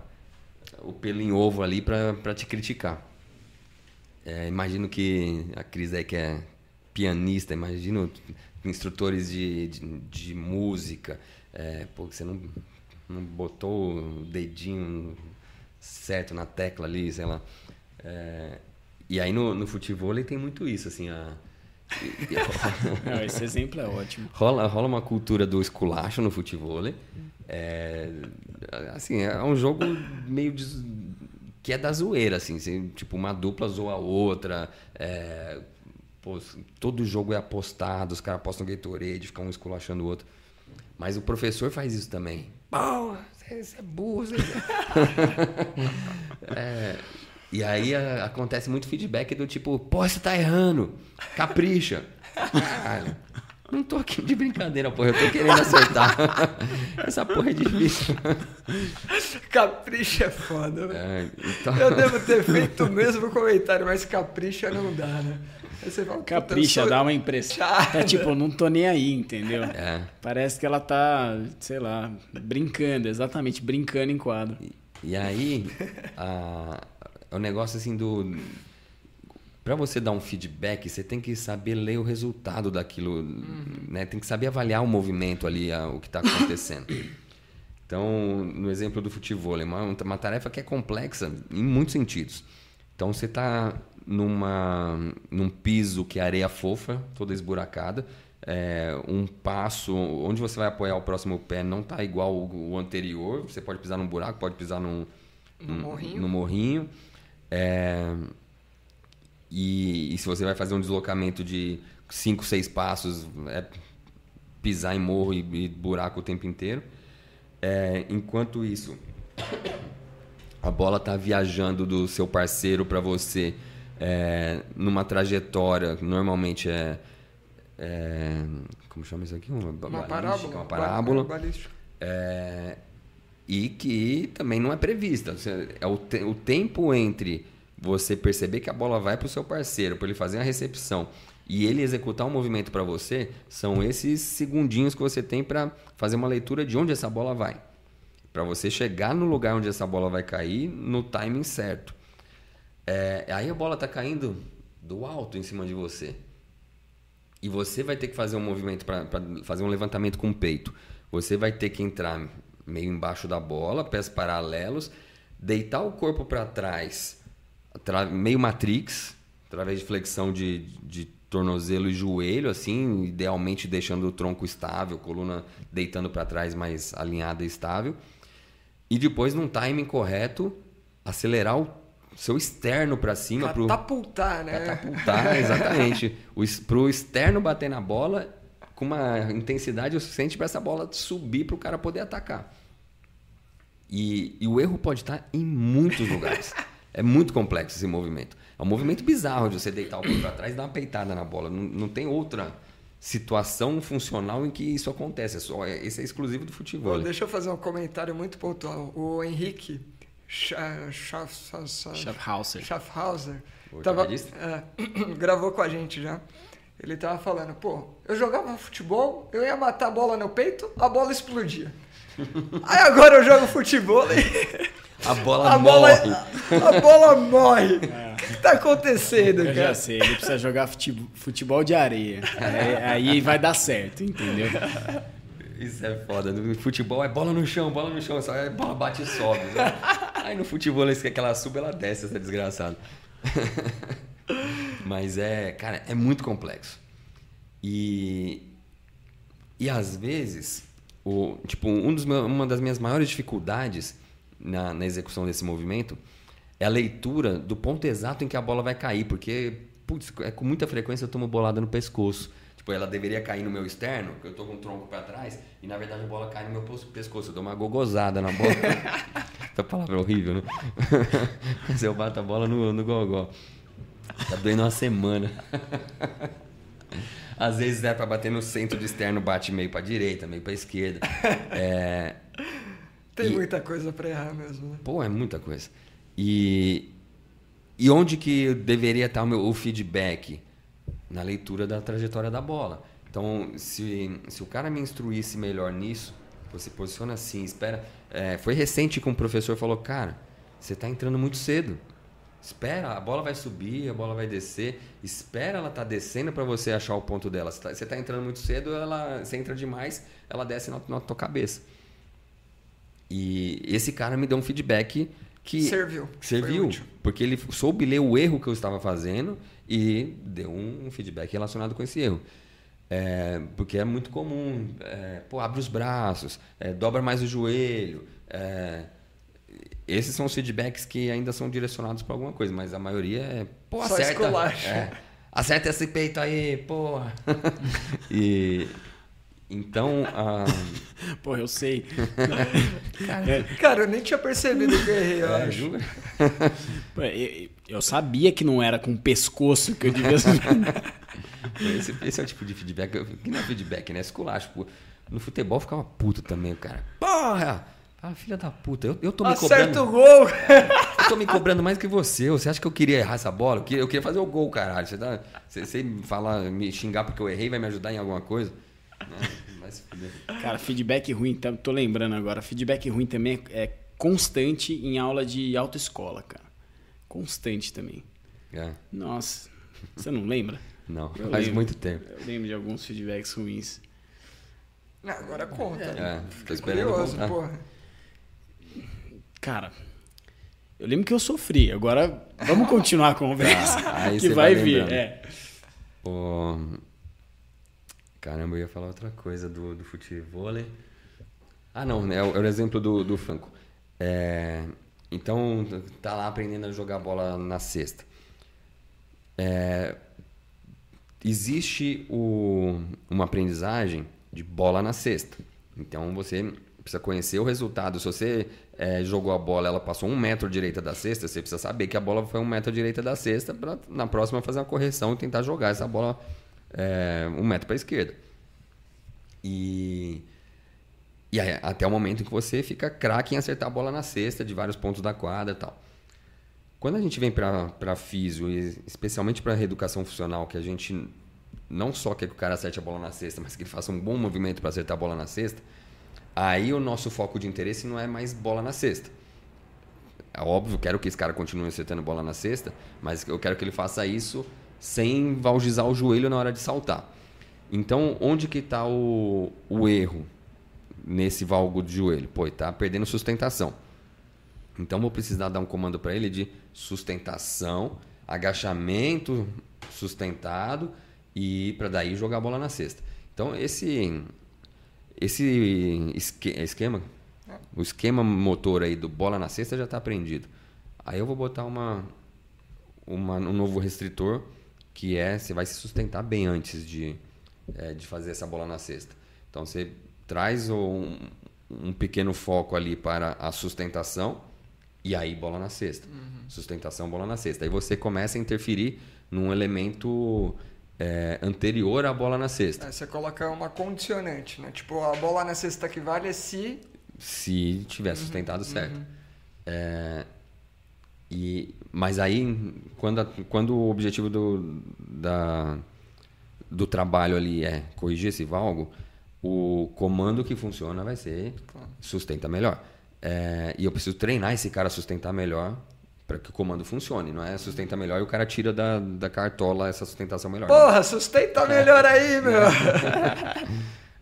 o pelo em ovo ali para te criticar. É, imagino que a Cris aí que é pianista, imagino instrutores de, de, de música, é, pô, você não, não botou o dedinho certo na tecla ali, sei lá. É, e aí no, no futebol tem muito isso, assim, a... Não, esse exemplo é ótimo. Rola, rola uma cultura do esculacho no futebol. É, assim, é um jogo meio de, que é da zoeira, assim, tipo uma dupla zoa a outra, é, pô, todo jogo é apostado, os caras apostam Gatorade, ficam um esculachando o outro. Mas o professor faz isso também. Pô, você é burro. é, e aí a, acontece muito feedback do tipo, pô, você tá errando, capricha. Caralho. Não tô aqui de brincadeira, porra. Eu tô querendo acertar. Essa porra é difícil. Capricha é foda, velho. É, então... Eu devo ter feito o mesmo comentário, mas capricha não dá, né? Fala, capricha, sou... dá uma impressão. É tipo, não tô nem aí, entendeu? É. Parece que ela tá, sei lá, brincando, exatamente, brincando em quadro. E, e aí, a, o negócio assim do para você dar um feedback, você tem que saber ler o resultado daquilo, uhum. né? Tem que saber avaliar o movimento ali, a, o que está acontecendo. Então, no exemplo do futebol, é uma, uma tarefa que é complexa em muitos sentidos. Então, você está numa num piso que é areia fofa, toda esburacada, é, um passo onde você vai apoiar o próximo pé não está igual o, o, anterior. Você pode pisar num buraco, pode pisar num, num morrinho. Num morrinho. É, e, e, se você vai fazer um deslocamento de 5, 6 passos, é pisar em morro e, e buraco o tempo inteiro. É, enquanto isso, a bola está viajando do seu parceiro para você é, numa trajetória, normalmente é, é, Como chama isso aqui? Uma, uma parábola. Uma parábola. É, e que também não é prevista. É o, te, o tempo entre você perceber que a bola vai para o seu parceiro, para ele fazer a recepção e ele executar um movimento para você, são esses segundinhos que você tem para fazer uma leitura de onde essa bola vai. Para você chegar no lugar onde essa bola vai cair no timing certo. É, aí a bola está caindo do alto em cima de você. E você vai ter que fazer um movimento para fazer um levantamento com o peito. Você vai ter que entrar meio embaixo da bola, pés paralelos, deitar o corpo para trás meio matrix, através de flexão de, de tornozelo e joelho, assim, idealmente deixando o tronco estável, coluna deitando para trás mais alinhada e estável. E depois, num timing correto, acelerar o seu externo para cima. Catapultar, pro... né? Catapultar, exatamente. Para o externo bater na bola com uma intensidade o suficiente para essa bola subir para o cara poder atacar. E, e o erro pode estar em muitos lugares. É muito complexo esse movimento. É um movimento bizarro de você deitar o corpo para trás e dar uma peitada na bola. Não, não tem outra situação funcional em que isso acontece. É só, esse é exclusivo do futebol. Oh, deixa eu fazer um comentário muito pontual. O Henrique Schaffhauser, Schaffhauser. Schaffhauser tava, é, gravou com a gente já. Ele tava falando, pô, eu jogava futebol, eu ia matar a bola no peito, a bola explodia. Aí agora eu jogo futebol e A bola a morre. bola, a bola morre. O que, que tá acontecendo, Eu já cara? sei, ele precisa jogar fute- futebol de areia. Aí, aí vai dar certo, entendeu? Isso é foda. No futebol é bola no chão, bola no chão, só é bola bate e sobe. né? Aí no futebol eles querem que ela suba, ela desce, essa desgraçada. Mas é, cara, é muito complexo. E e às vezes, o, tipo, um dos uma das minhas maiores dificuldades na, na execução desse movimento é a leitura do ponto exato em que a bola vai cair, porque putz, é, com muita frequência eu tomo bolada no pescoço. Tipo, ela deveria cair no meu externo, porque eu tô com o tronco para trás, e na verdade a bola cai no meu pescoço. Eu dou uma gogozada na bola. Essa palavra é horrível, né? Mas eu bato a bola no, no gogó. Tá doendo uma semana. Às vezes é para bater no centro de externo, bate meio para direita, meio para esquerda. É, Tem E- muita coisa pra errar mesmo, né? Pô, é muita coisa. E, e onde que deveria estar o meu o feedback? Na leitura da trajetória da bola. Então, se, se o cara me instruísse melhor nisso, você posiciona assim, espera. É, foi recente que um professor falou, cara, você está entrando muito cedo. Espera, a bola vai subir, a bola vai descer. Espera ela tá descendo para você achar o ponto dela. Você está entrando muito cedo, ela, você entra demais, ela desce na, na tua cabeça. E esse cara me deu um feedback que Serviu. serviu, porque ele soube ler o erro que eu estava fazendo e deu um feedback relacionado com esse erro. É, porque é muito comum, é, pô, abre os braços, é, dobra mais o joelho. é, esses são os feedbacks que ainda são direcionados para alguma coisa, mas a maioria é, pô, Só acerta. é, acerta esse peito aí, porra. e então, ah, Porra, eu sei. Cara, eu nem tinha percebido que eu errei, eu é, acho. Pô, Eu, eu sabia que não era com o pescoço que eu devia. Esse, esse é o tipo de feedback. Que não é feedback, né? Esculacho. Pô. No futebol eu ficava puto também, o cara. Porra! Ah, filha da puta, eu, eu tô me Acerta o cobrando. gol! Eu tô me cobrando mais que você. Você acha que eu queria errar essa bola? Eu queria, eu queria fazer o gol, caralho. Você, tá, você, você me fala, me xingar porque eu errei, vai me ajudar em alguma coisa? Não. Cara, feedback ruim, tá- tô lembrando agora. Feedback ruim também é é constante em aula de autoescola, cara. Constante também. É, Nossa, você não lembra? não, Eu faz lembro. muito tempo. Eu lembro de alguns feedbacks ruins. Não, agora conta. É, tô Fiquei esperando curioso, contar. porra. Cara, eu lembro que eu sofri. Agora vamos continuar a conversa. Aí que você vai vai vir. É. Pô, caramba, eu ia falar outra coisa do, do futebol. Ah, não, é o, é o exemplo do, do Franco. É, então, tá lá aprendendo a jogar bola na cesta. É, existe o, uma aprendizagem de bola na cesta. Então, você precisa conhecer o resultado. Se você é, jogou a bola, ela passou um metro direita da cesta, você precisa saber que a bola foi um metro direita da cesta para na próxima fazer uma correção e tentar jogar essa bola é, um metro para a esquerda. E, e aí, até o momento em que você fica craque em acertar a bola na cesta de vários pontos da quadra e tal. Quando a gente vem para físio, especialmente para reeducação funcional, que a gente não só quer que o cara acerte a bola na cesta, mas que ele faça um bom movimento para acertar a bola na cesta, aí o nosso foco de interesse não é mais bola na cesta. É óbvio, quero que esse cara continue acertando bola na cesta, mas eu quero que ele faça isso sem valgizar o joelho na hora de saltar. Então, onde que está o, o erro nesse valgo de joelho? Pô, ele tá perdendo sustentação. Então, vou precisar dar um comando para ele de sustentação, agachamento sustentado e para daí jogar a bola na cesta. Então, esse esse esque- esquema, o esquema motor aí do bola na cesta já está aprendido. Aí eu vou botar uma, uma um novo restritor que é você vai se sustentar bem antes de é, de fazer essa bola na cesta. Então você traz um, um pequeno foco ali para a sustentação e aí bola na cesta. Sustentação, bola na cesta. Aí você começa a interferir num elemento é, anterior à bola na cesta. Aí você coloca uma condicionante, né? Tipo, a bola na cesta que vale é se. Se tiver sustentado certo. É, e, mas aí, quando, a- quando o objetivo do, da, do trabalho ali é corrigir esse valgo, o comando que funciona vai ser sustenta melhor. É, e eu preciso treinar esse cara a sustentar melhor para que o comando funcione. Não é sustenta melhor e o cara tira da, da cartola essa sustentação melhor. Porra, sustenta melhor aí, meu!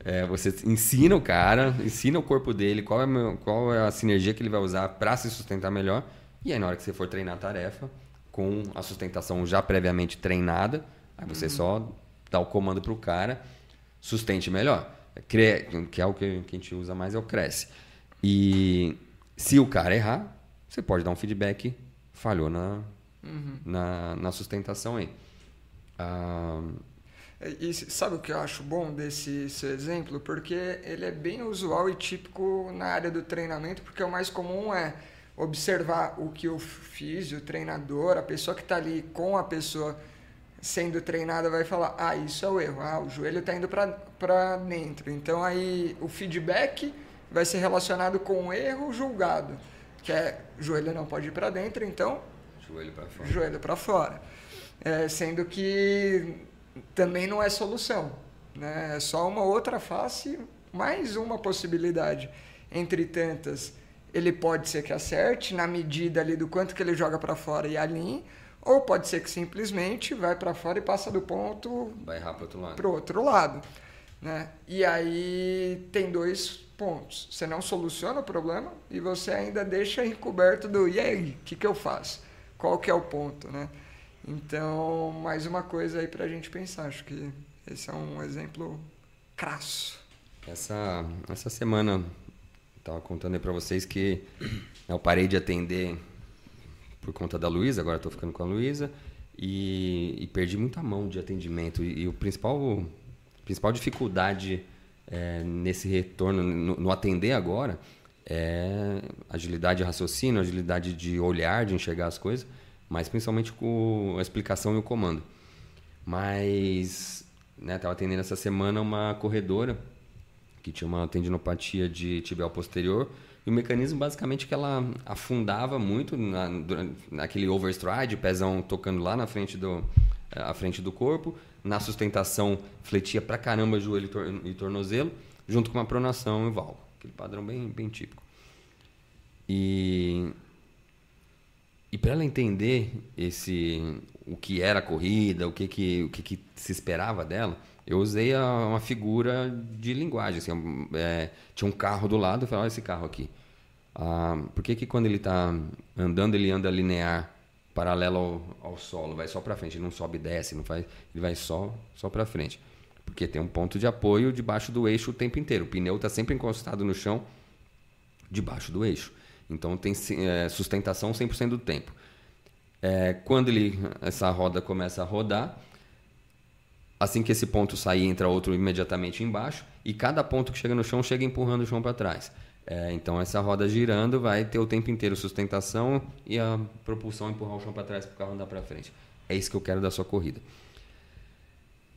É, você ensina o cara, ensina o corpo dele, qual é, qual é a sinergia que ele vai usar para se sustentar melhor. E aí, na hora que você for treinar a tarefa, com a sustentação já previamente treinada, aí você uhum. só dá o comando para o cara, sustente melhor. Que é o que a gente usa mais, é o cresce. E se o cara errar, você pode dar um feedback, falhou na, uhum. na, na, sustentação aí. Ah, e sabe o que eu acho bom desse seu exemplo? Porque ele é bem usual e típico na área do treinamento, porque o mais comum é observar o que o físio, o treinador, a pessoa que está ali com a pessoa sendo treinada vai falar: ah, isso é o erro, ah, o joelho está indo para dentro. Então aí o feedback vai ser relacionado com o erro julgado, que é joelho não pode ir para dentro, então joelho para fora. Joelho para fora. É, sendo que também não é solução. Né? É só uma outra face, mais uma possibilidade. Entre tantas, ele pode ser que acerte na medida ali do quanto que ele joga para fora e alinhe, ou pode ser que simplesmente vai para fora e passa do ponto vai errar para outro lado. Pro outro lado, né? E aí tem dois pontos. Você não soluciona o problema e você ainda deixa encoberto do e aí, o que, que eu faço? Qual que é o ponto, né? Então, mais uma coisa aí para a gente pensar. Acho que esse é um exemplo crasso. Essa, essa semana, estava contando aí para vocês que eu parei de atender por conta da Luísa, agora estou ficando com a Luísa, e, e, perdi muita mão de atendimento. E, e o principal, principal dificuldade é, nesse retorno, no, no, atender agora, é agilidade de raciocínio, agilidade de olhar, de enxergar as coisas mas principalmente com a explicação e o comando. Mas, né, atendendo essa semana uma corredora que tinha uma tendinopatia de tibial posterior e o mecanismo basicamente que ela afundava muito na, naquele overstride, pezão tocando lá na frente do à frente do corpo, na sustentação fletia pra caramba joelho e tornozelo, junto com uma pronação e válvula, aquele padrão bem bem típico. E e para ela entender esse o que era a corrida, o que, que, o que, que se esperava dela, eu usei a, uma figura de linguagem. Assim, é, tinha um carro do lado, eu falei, olha esse carro aqui. Ah, por que, que quando ele está andando, ele anda linear, paralelo ao, ao solo, vai só para frente, ele não sobe e desce, não faz, ele vai só, só para frente. Porque tem um ponto de apoio debaixo do eixo o tempo inteiro. O pneu está sempre encostado no chão, debaixo do eixo. Então tem é, sustentação 100% do tempo. É, quando ele, essa roda começa a rodar, assim que esse ponto sair, entra outro imediatamente embaixo, e cada ponto que chega no chão chega empurrando o chão para trás. É, então essa roda girando vai ter o tempo inteiro sustentação e a propulsão empurrar o chão para trás para o carro andar para frente. É isso que eu quero da sua corrida.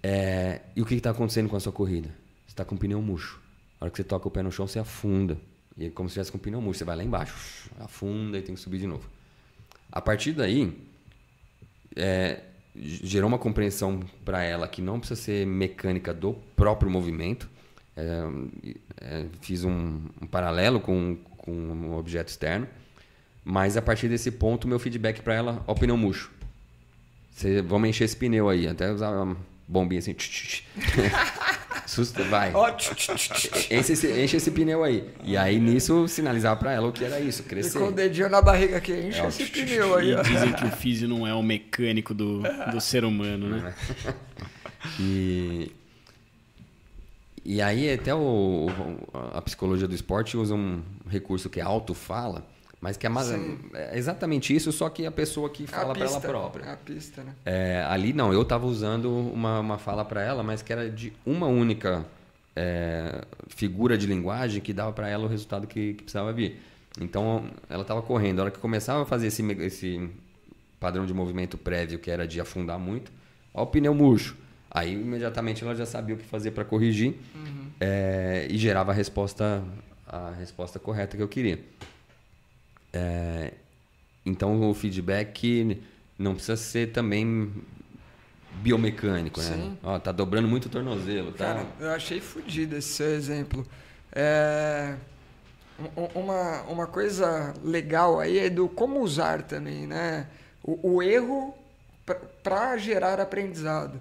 É, e o que está acontecendo com a sua corrida? Você está com o pneu murcho. A hora que você toca o pé no chão, você afunda. E é como se tivesse com pneu murcho. Você vai lá embaixo, afunda e tem que subir de novo. A partir daí, é, gerou uma compreensão para ela que não precisa ser mecânica do próprio movimento. É, é, fiz um, um, paralelo com, com um objeto externo. Mas a partir desse ponto, meu feedback para ela, ó, pneu murcho. Vamos encher esse pneu aí. Até usar uma bombinha assim. Susto, vai. enche, esse, enche esse pneu aí. E aí nisso sinalizava para ela o que era isso, crescer. E com o dedinho na barriga aqui, enche é, esse pneu aí. E dizem que o físio não é o mecânico do, do ser humano, né? e, e aí até o, a psicologia do esporte usa um recurso que é autofala, mas que é, mais, é exatamente isso, só que a pessoa que fala para ela própria. É a pista, né? É, ali não, eu estava usando uma, uma fala para ela, mas que era de uma única é, figura de linguagem que dava para ela o resultado que, que precisava vir. Então ela estava correndo. A hora que começava a fazer esse, esse padrão de movimento prévio, que era de afundar muito, ó, o pneu murcho. Aí imediatamente ela já sabia o que fazer para corrigir uhum. é, e gerava a resposta, a resposta correta que eu queria. É, então o feedback não precisa ser também biomecânico, né? Sim. Ó, tá dobrando muito o tornozelo, tá? Cara, eu achei fodido esse seu exemplo. É... Uma, uma coisa legal aí é do como usar também, né? O, o erro para gerar aprendizado.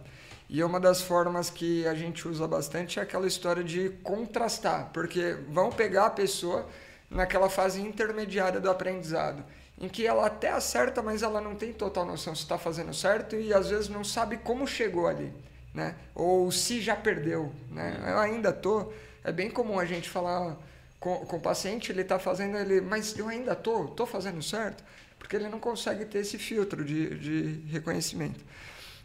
E uma das formas que a gente usa bastante é aquela história de contrastar, porque vão pegar a pessoa naquela fase intermediária do aprendizado, em que ela até acerta, mas ela não tem total noção se está fazendo certo e às vezes não sabe como chegou ali, né? Ou se já perdeu, né? Eu ainda tô. É bem comum a gente falar com, com o paciente, ele está fazendo ele, mas eu ainda tô, tô fazendo certo, porque ele não consegue ter esse filtro de, de reconhecimento.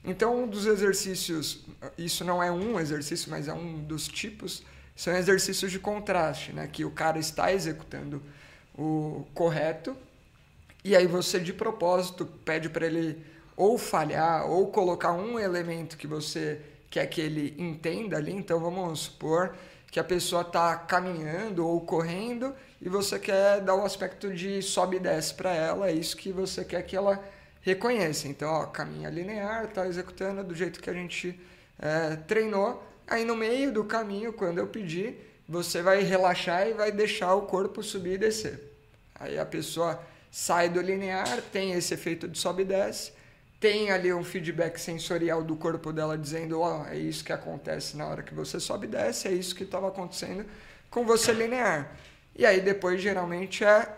Então, um dos exercícios, isso não é um exercício, mas é um dos tipos, são exercícios de contraste, né? que o cara está executando o correto e aí você de propósito pede para ele ou falhar ou colocar um elemento que você quer que ele entenda ali. Então, vamos supor que a pessoa está caminhando ou correndo e você quer dar um aspecto de sobe e desce para ela, é isso que você quer que ela reconheça. Então, ó, caminha linear, está executando do jeito que a gente é, treinou. Aí no meio do caminho, quando eu pedir, você vai relaxar e vai deixar o corpo subir e descer. Aí a pessoa sai do linear, tem esse efeito de sobe e desce, tem ali um feedback sensorial do corpo dela dizendo, ó, oh, é isso que acontece na hora que você sobe e desce, é isso que estava acontecendo com você linear. E aí depois geralmente é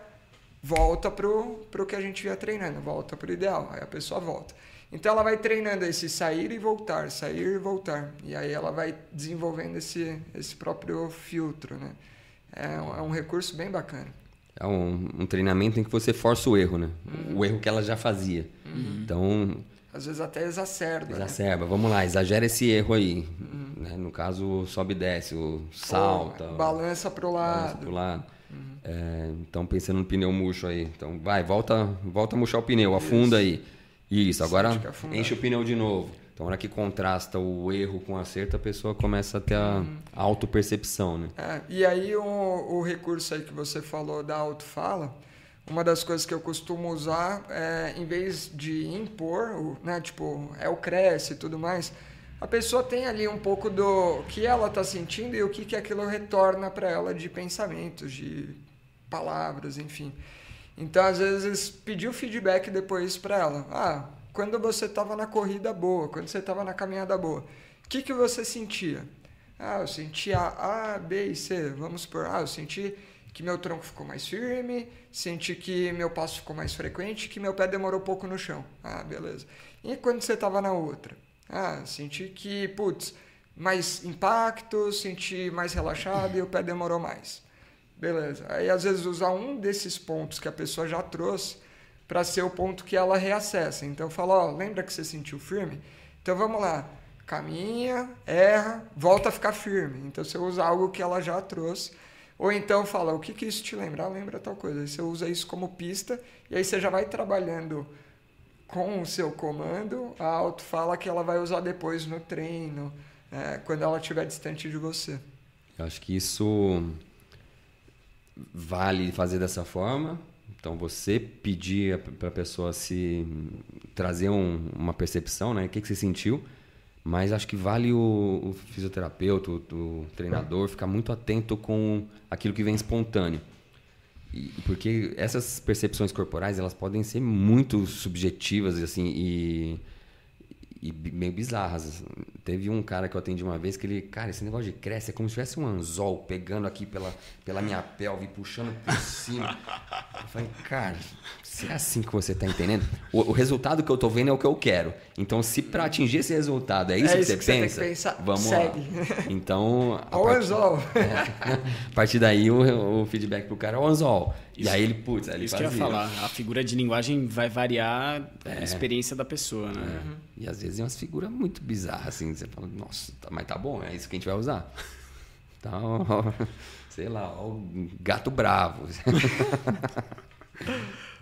volta pro, pro que a gente ia treinando, volta pro ideal, aí a pessoa volta. Então ela vai treinando esse sair e voltar, sair e voltar. E aí ela vai desenvolvendo esse, esse próprio filtro, né? É um, é um recurso bem bacana. É um, um, treinamento em que você força o erro, né? Uhum. O erro que ela já fazia. Uhum. Então... Às vezes até exacerba. Né? Exacerba. Né? Vamos lá, exagera esse erro aí. Uhum. Né? No caso, sobe e desce, o salta. balança para o lado. Balança pro lado. É, então, pensando no pneu murcho aí. Então, vai, volta, volta a murchar o pneu, afunda Isso. aí. Isso, agora enche o pneu de novo. Então, na hora que contrasta o erro com o acerto, a pessoa começa a ter a uhum. autopercepção, né? É, e aí, o, o recurso aí que você falou da autofala, uma das coisas que eu costumo usar é, em vez de impor, né, tipo, é o cresce e tudo mais, a pessoa tem ali um pouco do que ela está sentindo e o que, que aquilo retorna para ela de pensamentos, de palavras, enfim. Então, às vezes, pedir o feedback depois para ela. Ah, quando você estava na corrida boa, quando você estava na caminhada boa, o que, que você sentia? Ah, eu sentia A, B e C. Vamos supor, ah, eu senti que meu tronco ficou mais firme, senti que meu passo ficou mais frequente, que meu pé demorou pouco no chão. Ah, beleza. E quando você estava na outra? Ah, senti que, putz, mais impacto, senti mais relaxado e o pé demorou mais. Beleza. Aí às vezes usar um desses pontos que a pessoa já trouxe para ser o ponto que ela reacessa. Então fala, ó, lembra que você sentiu firme? Então vamos lá. Caminha, erra, volta a ficar firme. Então você usa algo que ela já trouxe. Ou então fala, o que, que isso te lembra? Ah, lembra tal coisa. Aí você usa isso como pista e aí você já vai trabalhando com o seu comando, a auto fala que ela vai usar depois no treino, é, quando ela estiver distante de você. Eu acho que isso vale fazer dessa forma. Então você pedir para a pessoa se trazer um, uma percepção, né? O que, que você sentiu? Mas acho que vale o, o fisioterapeuta, o, o treinador ficar muito atento com aquilo que vem espontâneo. E, porque essas percepções corporais elas podem ser muito subjetivas assim e, e meio bizarras. Teve um cara que eu atendi uma vez que ele, cara, esse negócio de cresce é como se tivesse um anzol pegando aqui pela, pela minha pelve, puxando por cima. Eu falei, cara, se é assim que você está entendendo, o, o, resultado que eu estou vendo é o que eu quero. Então, se para atingir esse resultado é isso, é que, isso você que pensa, você pensar, vamos segue. lá. Então, a o anzol. É, a partir daí, o, o feedback pro cara é o anzol. Isso, e aí ele, putz, aí ele Isso fazia. que eu ia falar. A figura de linguagem vai variar é. a experiência da pessoa, né? É. Uhum. E às vezes é umas figuras muito bizarras, assim. Você fala, nossa, tá, mas tá bom, é isso que a gente vai usar. Então, sei lá, ó, o gato bravo.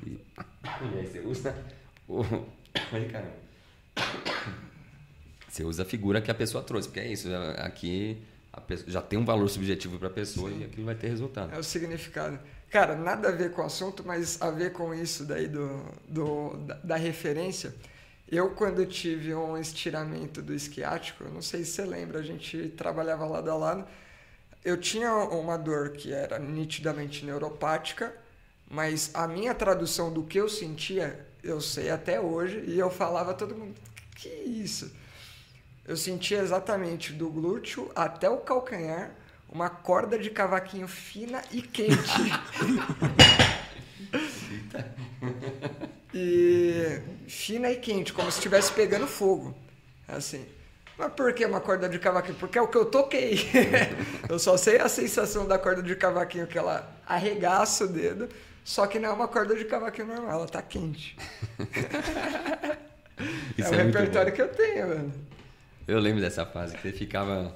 e, e, aí você usa o... Aí, cara. Você usa a figura que a pessoa trouxe, porque é isso. Aqui pessoa, já tem um valor subjetivo para a pessoa Sim. e aquilo vai ter resultado. É o significado. Cara, nada a ver com o assunto, mas a ver com isso daí do, do da, da referência. Eu, quando tive um estiramento do esquiático, não sei se você lembra, a gente trabalhava lado a lado, eu tinha uma dor que era nitidamente neuropática, mas a minha tradução do que eu sentia, eu sei até hoje, e eu falava a todo mundo, que isso? Eu sentia exatamente do glúteo até o calcanhar uma corda de cavaquinho fina e quente. e fina e quente, como se estivesse pegando fogo. Assim. Mas por que uma corda de cavaquinho? Porque é o que eu toquei. eu só sei a sensação da corda de cavaquinho que ela arregaça o dedo, só que não é uma corda de cavaquinho normal, ela tá quente. é o é repertório que eu tenho, mano. Eu lembro dessa fase que você ficava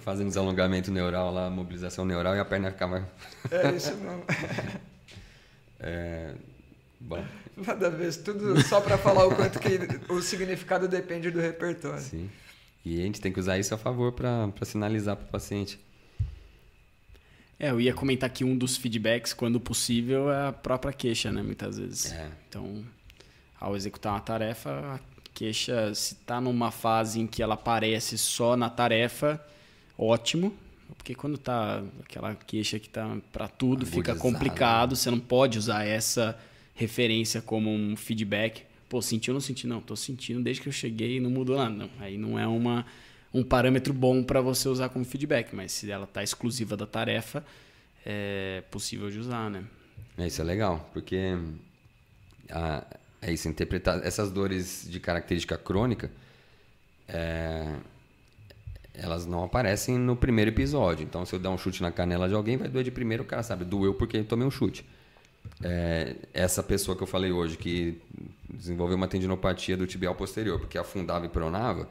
fazendo desalongamento neural lá, mobilização neural e a perna ficava. É isso mesmo. é... Bom. Nada a ver, tudo só para falar o quanto que o significado depende do repertório. Sim. E a gente tem que usar isso a favor para sinalizar para o paciente. É, eu ia comentar que um dos feedbacks, quando possível, é a própria queixa, né? Muitas vezes. É. Então, ao executar uma tarefa, a queixa, se está numa fase em que ela aparece só na tarefa, ótimo. Porque quando tá aquela queixa que tá para tudo, fica complicado. Você não pode usar essa referência como um feedback pô, senti ou não senti? Não, tô sentindo desde que eu cheguei e não mudou nada. Não, aí não é uma, um parâmetro bom para você usar como feedback, mas se ela tá exclusiva da tarefa, é possível de usar, né? É, isso é legal, porque a, é isso, interpretar essas dores de característica crônica, é, elas não aparecem no primeiro episódio. Então, se eu der um chute na canela de alguém, vai doer de primeiro, o cara sabe, doeu porque tomei um chute. É, essa pessoa que eu falei hoje, que desenvolveu uma tendinopatia do tibial posterior, porque afundava e pronava,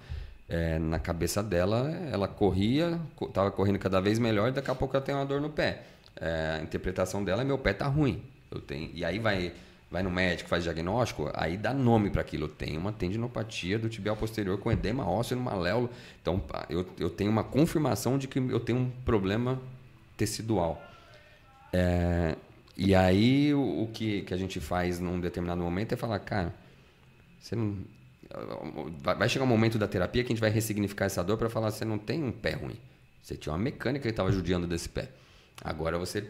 é, na cabeça dela, ela corria, estava correndo cada vez melhor e daqui a pouco ela tem uma dor no pé. É, a interpretação dela é meu pé tá ruim. Eu tenho, e aí vai vai no médico, faz diagnóstico, aí dá nome para aquilo. Tenho uma tendinopatia do tibial posterior com edema ósseo no maléolo. Então, eu, eu tenho uma confirmação de que eu tenho um problema tecidual. É, e aí o, o, que, que a gente faz num determinado momento é falar, cara, você não. Vai chegar um momento da terapia que a gente vai ressignificar essa dor para falar, você não tem um pé ruim. Você tinha uma mecânica que estava judiando desse pé. Agora você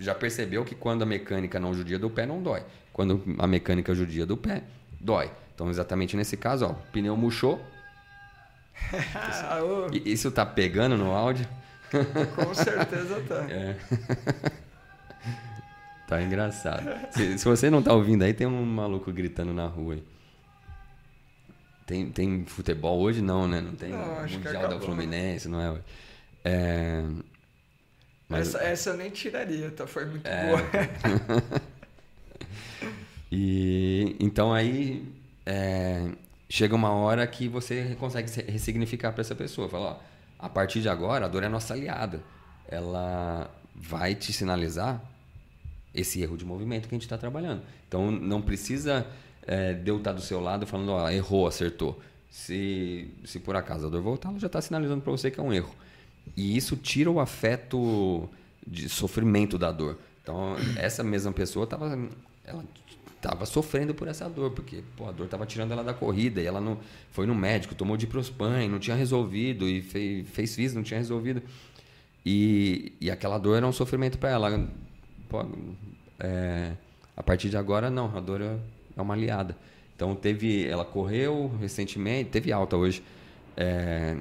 já percebeu que quando a mecânica não judia do pé, não dói. Quando a mecânica judia do pé, dói. Então, exatamente nesse caso, ó, o pneu murchou. Isso tá pegando no áudio? Com certeza tá. É. Tá engraçado. Se, se, você não tá ouvindo aí, tem um maluco gritando na rua aí. Tem, tem futebol hoje? Não, né? Não tem não, Mundial da Fluminense, não é? é... Mas... Essa, essa eu nem tiraria, tá? Foi muito é... boa. e então aí é, chega uma hora que você consegue ressignificar para essa pessoa. Fala, ó, a partir de agora, a dor é nossa aliada. Ela vai te sinalizar esse erro de movimento que a gente está trabalhando. Então, não precisa é, de eu estar do seu lado falando, ó, errou, acertou. Se, se por acaso a dor voltar, ela já está sinalizando para você que é um erro. E isso tira o afeto de sofrimento da dor. Então, essa mesma pessoa estava ela estava sofrendo por essa dor, porque pô, a dor estava tirando ela da corrida e ela não foi no médico, tomou diprospan, não tinha resolvido e fez, fez FIS, não tinha resolvido. E, e aquela dor era um sofrimento para ela pô, é, a partir de agora não, a dor é, é uma aliada. Então teve, ela correu recentemente, teve alta hoje. É,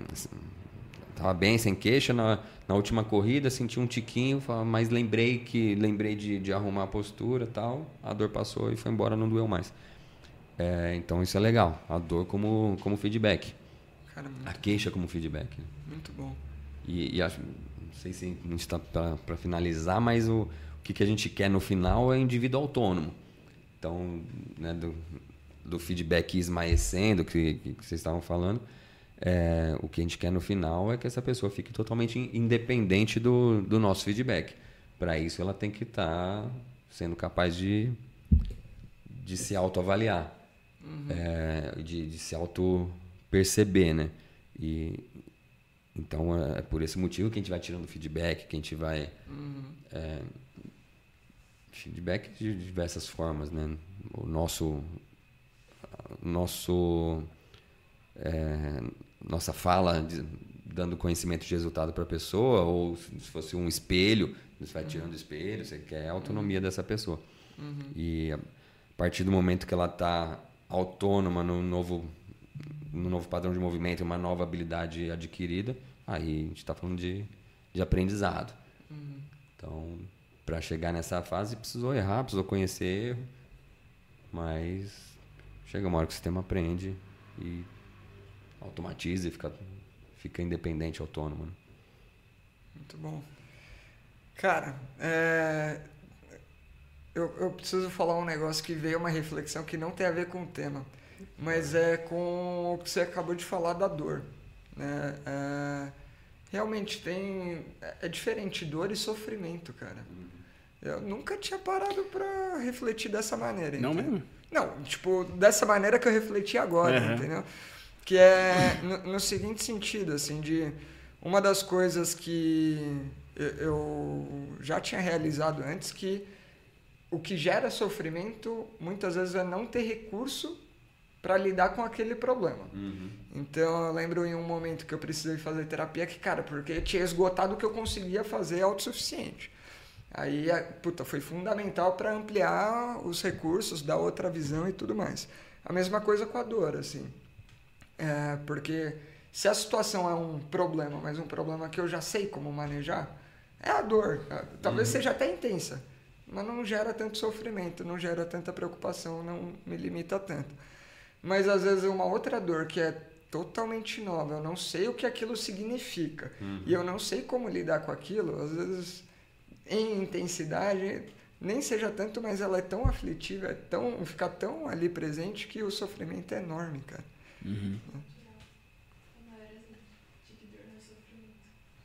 tava bem, sem queixa na, na última corrida, senti um tiquinho, mas lembrei que lembrei de, de arrumar a postura, tal. A dor passou e foi embora, não doeu mais. É, então isso é legal, a dor como como feedback. Cara, a queixa como feedback. Muito bom. E, e acho, não sei se a gente está para finalizar, mas o o que, que a gente quer no final é indivíduo autônomo. Então, né, do, do feedback esmaecendo que, que vocês estavam falando, é, o que a gente quer no final é que essa pessoa fique totalmente independente do, do nosso feedback. Para isso, ela tem que estar tá sendo capaz de, de se autoavaliar, uhum. é, de, de se auto-perceber, né? E, então, é, é por esse motivo que a gente vai tirando feedback, que a gente vai... Uhum. É, feedback de diversas formas, né? O nosso nosso é, nossa fala de, dando conhecimento de resultado para a pessoa ou se fosse um espelho você vai tirando o espelho você quer a autonomia dessa pessoa. E a partir do momento que ela está autônoma no novo no novo padrão de movimento uma nova habilidade adquirida aí a gente está falando de, de aprendizado. Então para chegar nessa fase precisou errar precisou conhecer erro mas chega uma hora que o sistema aprende e automatiza e fica, fica independente, autônomo. Né? Muito bom. Cara, é... eu, eu preciso falar um negócio que veio uma reflexão que não tem a ver com o tema, mas é com o que você acabou de falar da dor. Né? É... Realmente tem. É diferente dor e sofrimento, cara. Eu nunca tinha parado pra refletir dessa maneira. Não entendeu? mesmo? Não, tipo, dessa maneira que eu refleti agora, Uhum. entendeu? Que é no, no seguinte sentido, assim, de uma das coisas que eu, já tinha realizado antes, que o que gera sofrimento muitas vezes é não ter recurso para lidar com aquele problema. Então eu lembro em um momento que eu precisei fazer terapia que, cara, porque eu tinha esgotado o que eu conseguia fazer autossuficiente. Aí, puta, foi fundamental para ampliar os recursos, dar outra visão e tudo mais. A mesma coisa com a dor, assim. É, porque se a situação é um problema, mas um problema que eu já sei como manejar, é a dor. É, Talvez seja até intensa, mas não gera tanto sofrimento, não gera tanta preocupação, não me limita tanto. Mas às vezes uma outra dor que é totalmente nova, eu não sei o que aquilo significa e eu não sei como lidar com aquilo, às vezes em intensidade nem seja tanto, mas ela é tão aflitiva, é tão, fica tão ali presente que o sofrimento é enorme, cara. O maior exemplo de que dor não é sofrimento.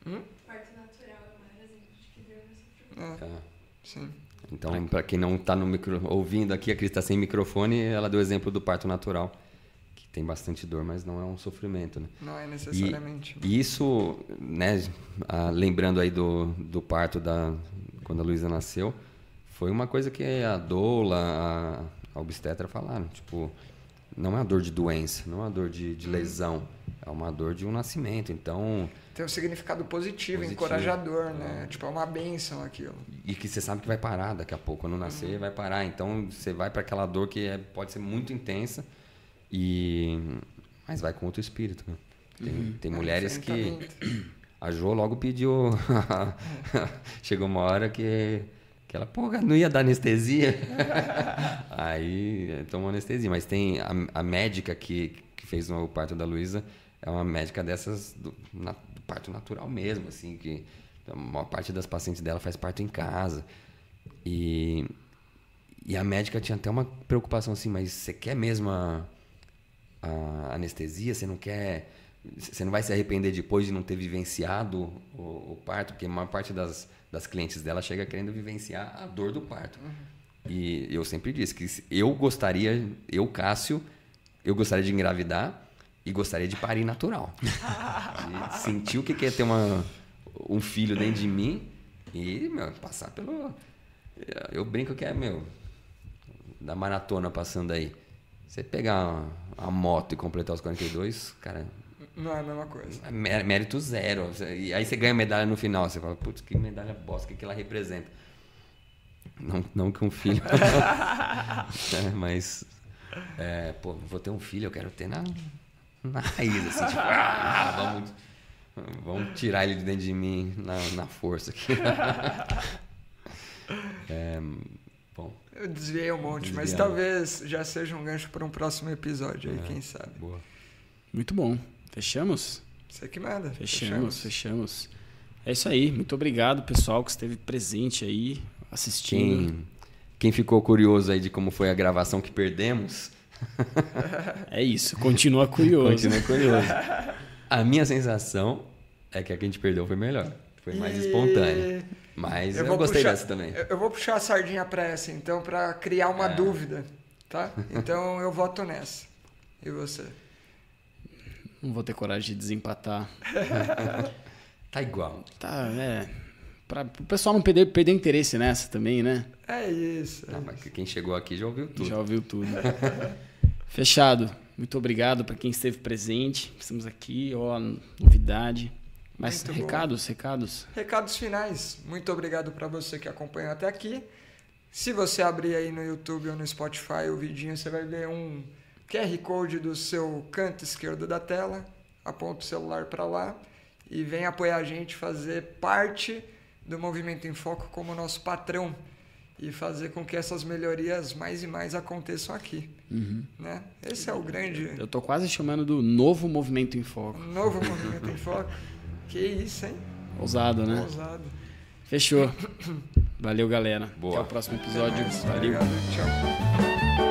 Hum? Parto natural é o maior exemplo de que dor não é sofrimento. Tá. sim. Então, para quem não está ouvindo aqui, a Cris está sem microfone, ela deu o exemplo do parto natural, que tem bastante dor, mas não é um sofrimento, né? Não é necessariamente. E isso, né, ah, lembrando aí do, do parto da quando a Luísa nasceu, foi uma coisa que a doula, a, a obstetra falaram, tipo, não é uma dor de doença, não é uma dor de, de lesão, é uma dor de um nascimento. Então, Tem um significado positivo, Positivo. encorajador, né? Tipo, é uma benção aquilo. e que você sabe que vai parar daqui a pouco, quando nascer vai parar. Então, você vai para aquela dor que é, pode ser muito intensa e mas vai com outro espírito. Né? Tem, tem É mulheres que enfrentamento. A Jo logo pediu. Chegou uma hora que, que ela, pô, não ia dar anestesia. Aí tomou anestesia. Mas tem a, a médica que, que fez o parto da Luísa, é uma médica dessas do, na- do parto natural mesmo, assim, que a maior parte das pacientes dela faz parto em casa. E, e a médica tinha até uma preocupação assim, mas você quer mesmo a, a anestesia, você não quer. Você não vai se arrepender depois de não ter vivenciado o, o parto, porque a maior parte das, das clientes dela chega querendo vivenciar a dor do parto. E eu sempre disse que eu gostaria, eu, Cássio, eu gostaria de engravidar e gostaria de parir natural. de sentir o que é ter uma, um filho dentro de mim e, meu, passar pelo. Eu brinco que é, meu, da maratona passando aí. Você pegar uma moto e completar os 42, cara, Não é a mesma coisa. é mé- mérito zero. E aí você ganha medalha no final. Você fala, putz, que medalha bosta, o que, que ela representa? Não, não que um filho. É, mas, é, pô, vou ter um filho, eu quero ter na, na raiz, assim, tipo, ah, vamos, vamos tirar ele de dentro de mim na, na força aqui. É, bom, Eu desviei um monte, mas Desviado. talvez já seja um gancho para um próximo episódio aí, quem sabe. boa. Muito bom. Fechamos? Você que manda. Fechamos, fechamos. É isso aí. Muito obrigado, pessoal, que esteve presente aí, assistindo. Quem, quem ficou curioso aí de como foi a gravação que perdemos, É isso. Continua curioso. continua curioso. A minha sensação é que a que a gente perdeu foi melhor. Foi mais E- espontânea. Mas eu, vou gostei puxar- dessa também. Eu, eu vou puxar a sardinha pra essa, então, para criar uma É. dúvida, tá? Então eu voto nessa. E você? Não vou ter coragem de desempatar. Tá igual. Tá, é. Pra o pessoal não perder, perder interesse nessa também, né? É isso. é Não, mas quem chegou aqui já ouviu tudo. Já ouviu tudo. Fechado. Muito obrigado para quem esteve presente. Estamos aqui, ó, novidade. Mas Muito bom. recados, recados. Recados finais. Muito obrigado para você que acompanhou até aqui. Se você abrir aí no YouTube ou no Spotify o vidinho, você vai ver um QR Code do seu canto esquerdo da tela. Aponta o celular para lá e vem apoiar a gente, fazer parte do Movimento em Foco como nosso patrão e fazer com que essas melhorias mais e mais aconteçam aqui. Né? Esse é o grande Eu tô quase chamando do novo movimento em foco. novo Movimento em Foco. Que isso, hein? Ousado, né? Ousado. Fechou. Valeu, galera. Boa. Até o próximo episódio. Valeu. Obrigado, tchau.